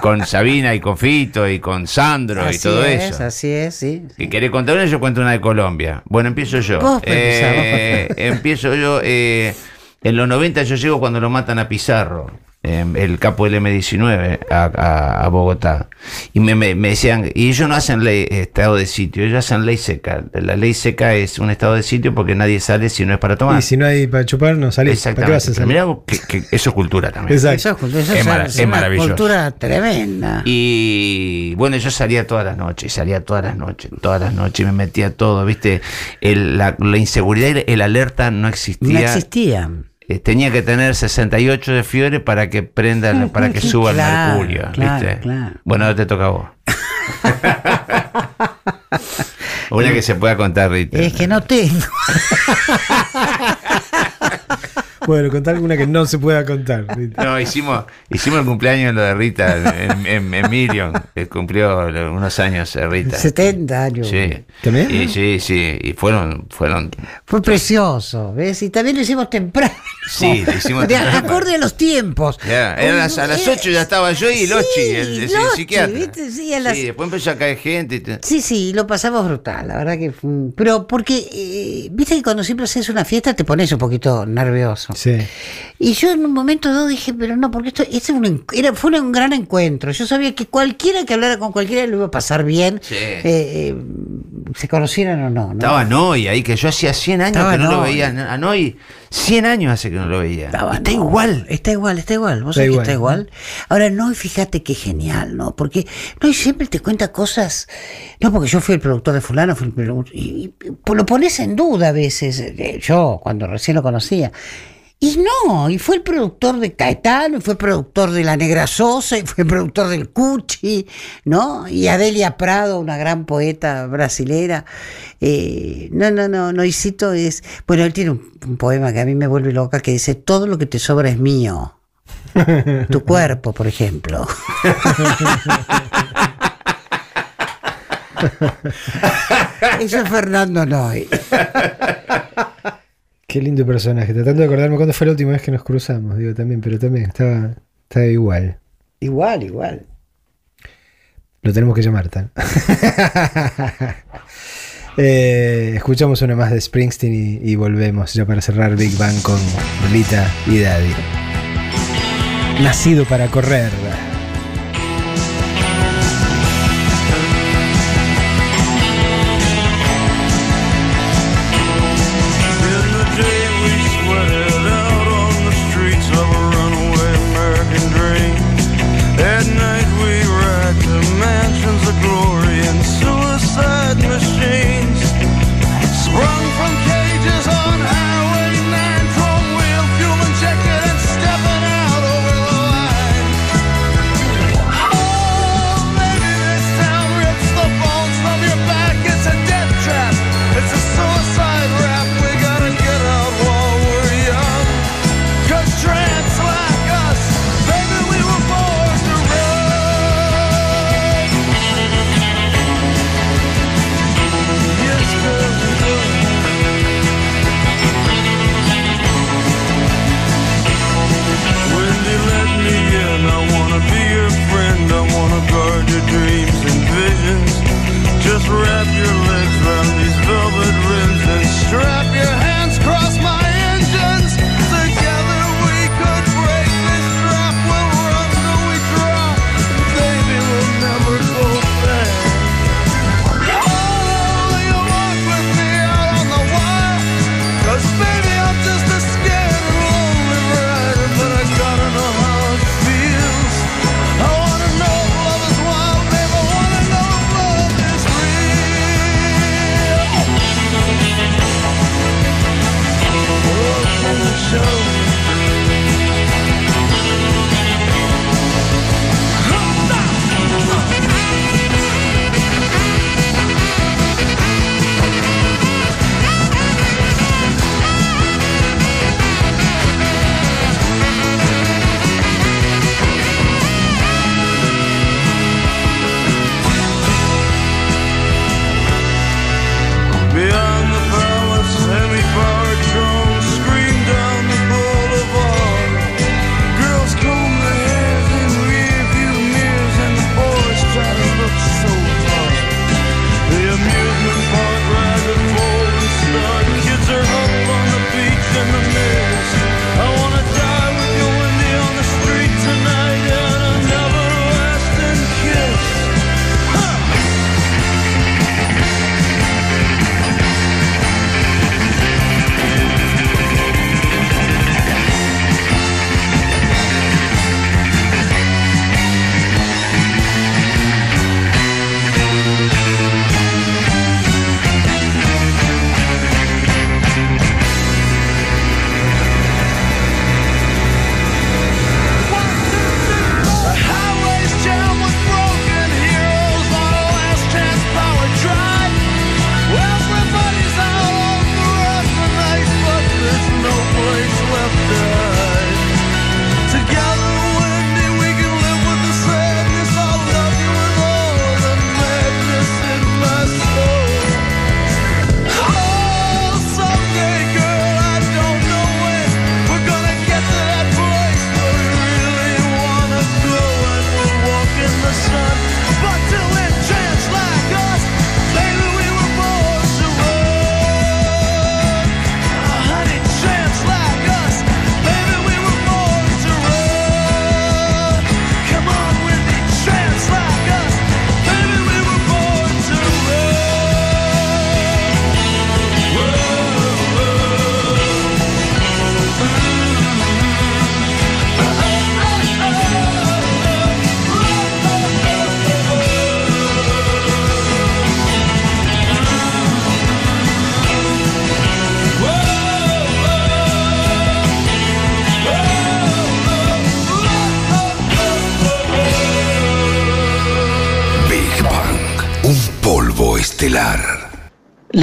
con Sabina y con Fito y con Sandro y todo es, eso. así es, sí. Si querés contar una, yo cuento una de Colombia. Bueno, empiezo yo. Vos Eh, empiezo yo. eh, en los 90 yo llego cuando lo matan a Pizarro, eh, el capo del M19, a, a- a Bogotá. Y me, me- me decían, y ellos no hacen ley, estado de sitio, ellos hacen ley seca. La ley seca es un estado de sitio porque nadie sale si no es para tomar. Y si no hay para chupar, no salís. ¿Para qué Exactamente. vas a Pero salir? mirá vos que, que eso es cultura también. Exacto. Eso es, cultura, eso Es es, es es una maravilloso. cultura tremenda. Y bueno, yo salía todas las noches, salía todas las noches, todas las noches, y me metía todo, ¿viste? El- la, la inseguridad, y el alerta no existía. No existía. Eh, tenía que tener 68 de fiebre para que prenda, para que suba Claro, el mercurio, claro, ¿viste? claro. Bueno, ahora te toca a vos. Una que se pueda contar, Rita. Es que no tengo. Bueno, contar alguna que no se pueda contar. No, hicimos, hicimos el cumpleaños en lo de Rita, en, en, en Miriam, que cumplió unos años eh, Rita. 70 años. Sí. ¿También? Y, sí, sí, y fueron, fueron Fue precioso, ¿ves? Y también lo hicimos temprano. Sí, lo hicimos De- temprano. Acorde a los tiempos. Ya, las- a las 8 ya estaba yo y Lochi, el, el- el Lochi, psiquiatra. ¿viste? Sí, a las- Sí, después empezó a caer gente. y te- Sí, sí, lo pasamos brutal, la verdad que Pero porque, eh, viste que cuando siempre haces una fiesta te pones un poquito nervioso. Sí. Y yo en un momento dado dije, pero no, porque esto, este es un, era, fue un gran encuentro. Yo sabía que cualquiera que hablara con cualquiera lo iba a pasar bien, Sí. eh, eh, se conocieran o no. ¿no? Estaba Noy ahí, que yo hacía 100 años Estaba que no lo Noy. veía. A Noy, 100 años hace que no lo veía. Estaba, Está no, igual. Está igual, está igual. Vos Está sabés que está igual. Ahora, no, y fíjate qué genial, ¿no? Porque no, y siempre te cuenta cosas. No, porque yo fui el productor de Fulano, fui el productor- y, y lo pones en duda a veces. eh, Yo, cuando recién lo conocía. Y no, y fue el productor de Caetano, y fue productor de La Negra Sosa, y fue productor del Cuchi, ¿no? Y Adelia Prado, una gran poeta brasilera. Eh, no, no, no, Noisito es. Bueno, él tiene un, un poema que a mí me vuelve loca que dice: Todo lo que te sobra es mío. Tu cuerpo, por ejemplo. Eso es Fernando Noy. Qué lindo personaje. Tratando de acordarme cuándo fue la última vez que nos cruzamos, digo también, pero también estaba, estaba igual. Igual, igual. Lo tenemos que llamar tan. Eh, escuchamos una más de Springsteen y, y volvemos ya para cerrar Big Bang con Rita y Daddy. Nacido para correr.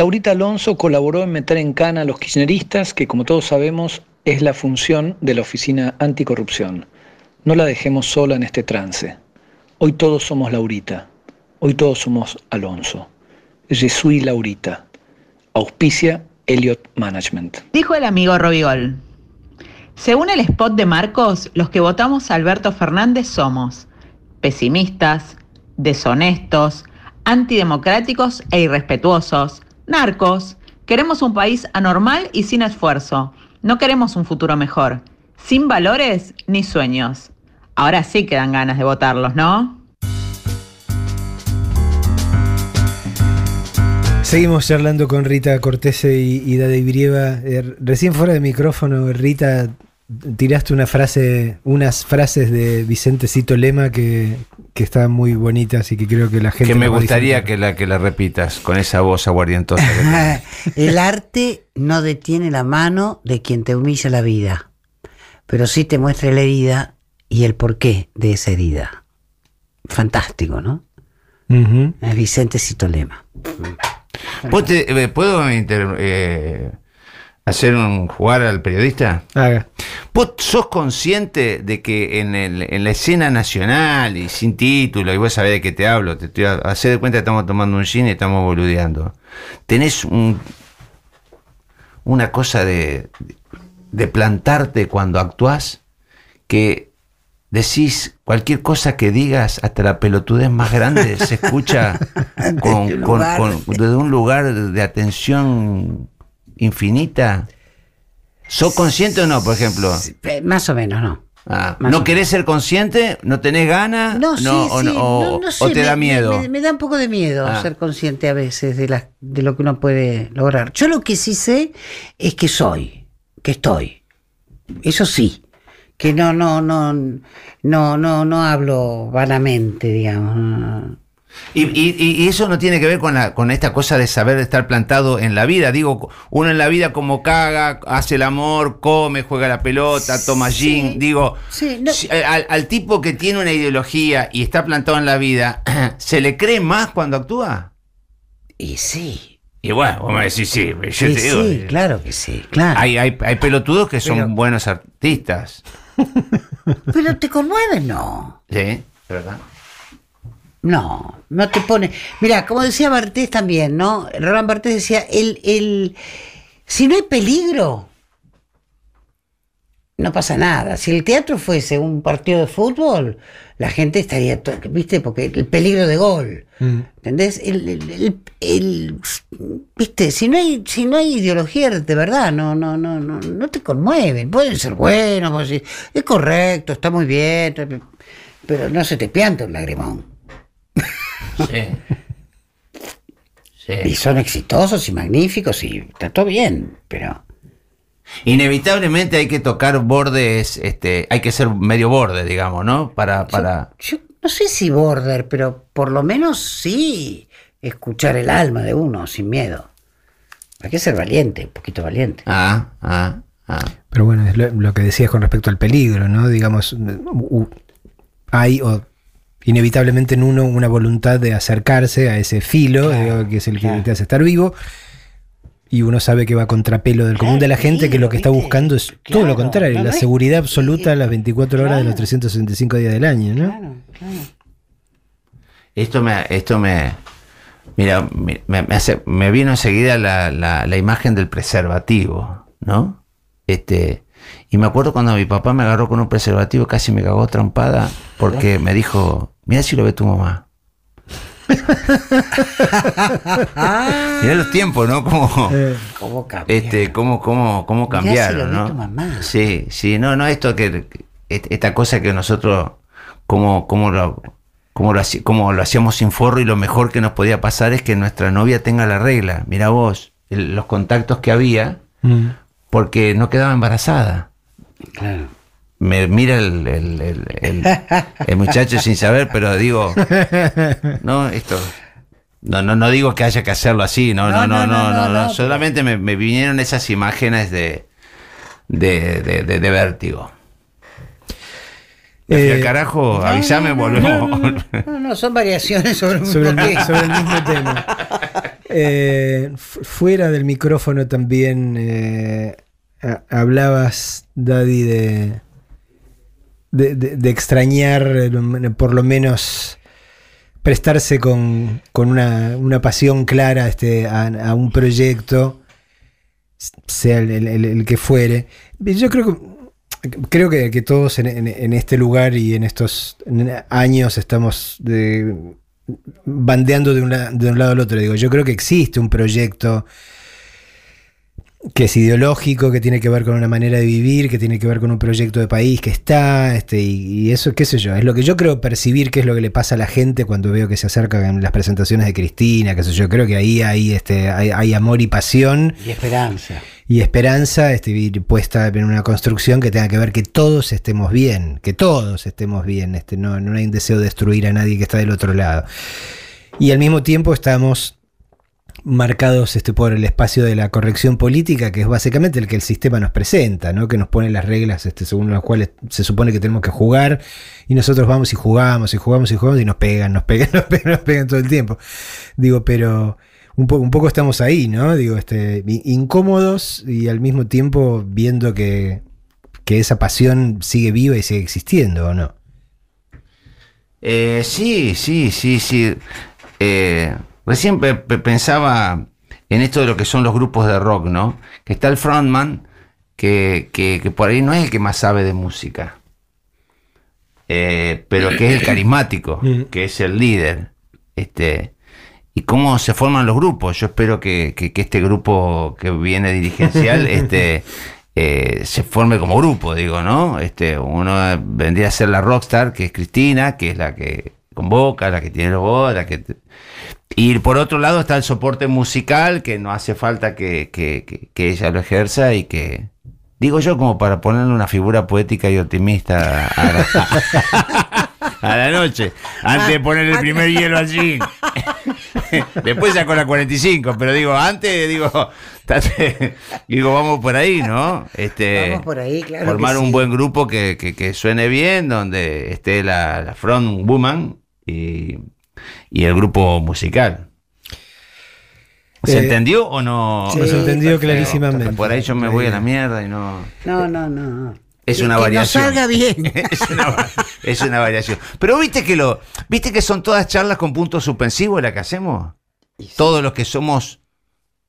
Laurita Alonso colaboró en meter en cana a los kirchneristas, que como todos sabemos es la función de la Oficina Anticorrupción. No la dejemos sola en este trance. Hoy todos somos Laurita. Hoy todos somos Alonso. Je suis Laurita. Auspicia Elliot Management. Dijo el amigo Robigol. Según el spot de Marcos, los que votamos a Alberto Fernández somos pesimistas, deshonestos, antidemocráticos e irrespetuosos, narcos. Queremos un país anormal y sin esfuerzo. No queremos un futuro mejor, sin valores ni sueños. Ahora sí que dan ganas de votarlos, ¿no? Seguimos charlando con Rita Cortese y, y Dade Brieva. Eh, recién fuera de micrófono, Rita, tiraste una frase, unas frases de Vicente Cito Lema que, que estaban muy bonitas y que creo que la gente. Que me gustaría que la, que la repitas con esa voz aguardientosa. que. El arte no detiene la mano de quien te humilla la vida, pero sí te muestra la herida y el porqué de esa herida. Fantástico, ¿no? Ujú. Es Vicente Citolema. ¿Vos te- eh, ¿Puedo inter- eh, hacer un jugar al periodista? Haga. ¿Vos sos consciente de que en, el- en la escena nacional y sin título, y vos sabés de qué te hablo, te estoy a hacer de cuenta que estamos tomando un gin y estamos boludeando, tenés un, una cosa de, de plantarte cuando actuás que decís cualquier cosa que digas, hasta la pelotudez más grande se escucha con, con- con- desde un lugar de atención infinita. ¿Sos consciente o no, por ejemplo? Eh, Más o menos, ¿no? Ah, ¿No querés ser consciente? ¿No tenés ganas? No, sí, o, sí, no- o- no, no o te me- da miedo? Me, me da un poco de miedo Ah. ser consciente a veces de, la- de lo que uno puede lograr. Yo lo que sí sé es que soy, que estoy. Eso sí. Que no, no, no, no, no, no hablo vanamente, digamos. Y, y- y eso no tiene que ver con, la, con esta cosa de saber estar plantado en la vida. Digo, uno en la vida como caga, hace el amor, come, juega la pelota, toma gin. Digo, Sí, no- si- al, al tipo que tiene una ideología y está plantado en la vida, ¿se le cree más cuando actúa? Y sí. Y bueno, vos me decís, sí, yo te digo. sí, claro que sí, claro. Hay, hay, hay pelotudos que son Pero- buenos artistas. Pero te conmueve, no. ¿Sí? ¿Verdad? No, no te pone. Mira, como decía Bartés también, ¿no? Roland Bartés decía, el, el, si no hay peligro, no pasa nada. Si el teatro fuese un partido de fútbol, la gente estaría, ¿viste? Porque el peligro de gol. ¿Entendés? El, el- el- el- viste, si no hay, si no hay ideología de verdad, no, no, no, no, no te conmueven. Pueden ser buenos, pueden decir, es correcto, está muy bien, pero no se te pianta un lagrimón. Sí. Sí. Y son exitosos y magníficos y está todo bien, pero Inevitablemente hay que tocar bordes, este, hay que ser medio borde, digamos, ¿no? Para, para. yo no sé si border, pero por lo menos sí escuchar el alma de uno sin miedo. Hay que ser valiente, un poquito valiente. Ah, ah, ah. Pero bueno, es lo, lo que decías con respecto al peligro, ¿no? Digamos, u- hay o, inevitablemente en uno una voluntad de acercarse a ese filo, digo, que es el que te hace estar vivo, y uno sabe que va a contrapelo del común de la gente, que lo que está buscando es todo lo contrario, no, la no es- seguridad absoluta las 24 horas de los 365 días del año, ¿no? Esto me, esto me, mira, me, me- me hace, me vino enseguida la, la, la imagen del preservativo, ¿no? Este, y me acuerdo cuando mi papá me agarró con un preservativo, casi me cagó trompada, porque me dijo, mira si lo ve tu mamá. Mirá los tiempos, ¿no? Como, ¿Cómo este, cómo, cómo, cómo si cambiaron, lo ve ¿no? tu mamá. Sí, sí, no, no, esto que, esta cosa que nosotros, como, como lo, como lo, haci- como lo hacíamos sin forro y lo mejor que nos podía pasar es que nuestra novia tenga la regla. Mira vos, el- los contactos que había, Mm. porque no quedaba embarazada. Claro. Me mira el, el- el- el- el muchacho sin saber, pero digo, no, esto. No, no, no digo que haya que hacerlo así, no, no, no, no, no, no, solamente me, me vinieron esas imágenes de, de, de, de- de vértigo. Eh, al carajo, no, avísame, no, no, volvemos. No, no, son variaciones sobre, un Sobre el, sobre el mismo tema. Eh, fu- fuera del micrófono también eh, hablabas, Daddy, de, de, de- extrañar, eh, por lo menos prestarse con, con una, una pasión clara este, a, un proyecto, sea el, el- que fuere. Yo creo que, creo que, que todos en, en- este lugar y en estos años estamos de- bandeando de un, la- de un lado al otro. Digo, yo creo que existe un proyecto que es ideológico, que tiene que ver con una manera de vivir, que tiene que ver con un proyecto de país que está, este, y, y eso, qué sé yo, es lo que yo creo percibir que es lo que le pasa a la gente cuando veo que se acercan las presentaciones de Cristina, qué sé yo, creo que ahí hay, este, hay, hay amor y pasión Y esperanza. y esperanza este, y puesta en una construcción que tenga que ver que todos estemos bien, que todos estemos bien, este, no, no hay un deseo de destruir a nadie que está del otro lado. Y al mismo tiempo estamos marcados este, por el espacio de la corrección política, que es básicamente el que el sistema nos presenta, ¿no? que nos pone las reglas este, según las cuales se supone que tenemos que jugar, y nosotros vamos y jugamos y jugamos y jugamos y nos pegan, nos pegan, nos pegan, nos pegan todo el tiempo. Digo, pero un, po- un poco estamos ahí, ¿no? Digo, este, incómodos y al mismo tiempo viendo que, que esa pasión sigue viva y sigue existiendo, ¿o no? Eh, sí, sí, sí, sí. Eh, recién pe- pe- pensaba en esto de lo que son los grupos de rock, ¿no? Que está el frontman, que, que- que por ahí no es el que más sabe de música, eh, pero que es el carismático, que es el líder. Este, y cómo se forman los grupos. Yo espero que, que- que este grupo que viene dirigencial este, eh, se forme como grupo, digo, ¿no? Este, uno vendría a ser la rockstar, que es Cristina, que es la que convoca, la que tiene los voz, la que... Y por otro lado está el soporte musical, que no hace falta que, que- que- que ella lo ejerza y que... Digo yo como para ponerle una figura poética y optimista a la, a la noche, antes de poner el primer hielo al gin. Después sacó la 45, pero digo, antes, digo, tate- digo, vamos por ahí, ¿no? Este, Vamos por ahí, claro. formar un sí. buen grupo que, que- que suene bien, donde esté la, la front woman y, y el grupo musical. ¿Se Eh, entendió o no? sí, se entendió clarísimamente. Por ahí yo me voy a la mierda y no. No, no, no. Es una que no variación. salga bien. es, una, es una variación. Pero viste que lo, viste que son todas charlas con puntos suspensivos las que hacemos. Todos los que somos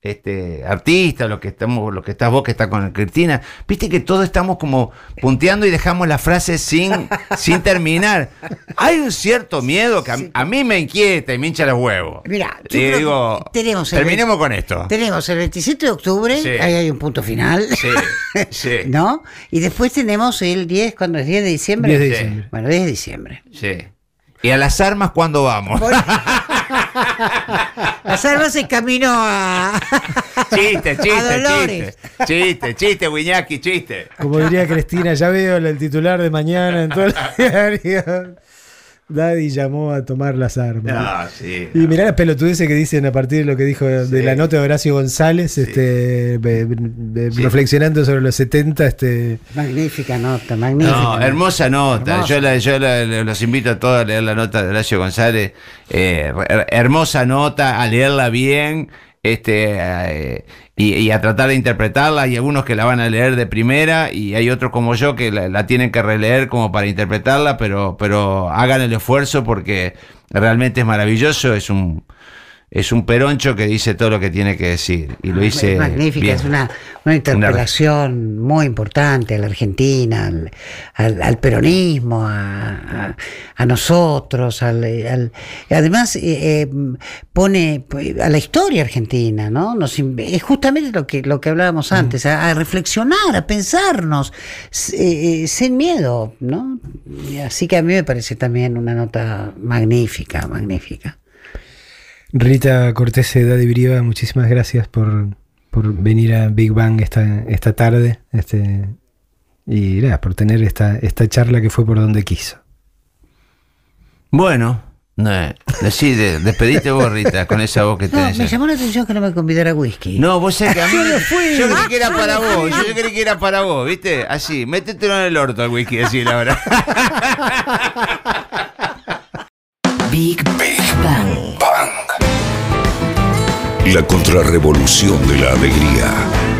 este, artistas, los que estamos, los que estás vos que estás con Cristina, viste que todos estamos como punteando y dejamos la frase sin, sin terminar. Hay un cierto miedo que a, a mí me inquieta y me hincha los huevos. Mira, digo, tenemos el terminemos con esto. Tenemos el 27 de octubre, Sí. ahí hay un punto final. Sí, sí. ¿No? Y después tenemos el 10, ¿cuándo es? ¿10 de diciembre? 10 de Sí. diciembre. Bueno, 10 de diciembre. Sí. ¿Y a las armas cuándo vamos? Las armas en camino a. Chiste, A chiste, Dolores. chiste. Chiste, chiste, Wiñaki, chiste. Como diría Cristina, ya veo el titular de mañana en todo el diario. Daddy llamó a tomar las armas. No, sí. Y mirá las pelotudeces que dicen a partir de lo que dijo de la nota de Horacio González, este, be- be- reflexionando sobre los 70, este, Magnífica nota, magnífica. No, hermosa nota. Hermosa. Yo, la- yo la- los invito a todos a leer la nota de Horacio González. Eh, her- hermosa nota, a leerla bien este, eh, y, y a tratar de interpretarla. Hay algunos que la van a leer de primera y hay otros como yo que la, la tienen que releer como para interpretarla, pero, pero hagan el esfuerzo porque realmente es maravilloso. Es un, es un peroncho que dice todo lo que tiene que decir. Y lo hice. Es magnífica, bien. es una, una interpelación muy importante a la Argentina, al, al- al peronismo, a, a- a nosotros, al, además eh, eh, pone a la historia argentina, ¿no? Nos, es justamente lo que, lo que hablábamos antes, a, a reflexionar, a pensarnos, eh, eh, sin miedo, ¿no? Así que a mí me parece también una nota magnífica, magnífica. Rita Cortés Daddy Brieva, muchísimas gracias por, por venir a Big Bang esta, esta tarde este, y nada, por tener esta, esta charla que fue por donde quiso. Bueno, no, decí, de- despedite vos, Rita, con esa voz que No, tenés. me llamó la atención que no me convidara whisky. No, vos sabés que a mí. Yo no fui. Yo creí que era para vos. Yo creí que era para vos, ¿viste? Así, métetelo en el orto al whisky, decir ahora. Big la contrarrevolución de la alegría.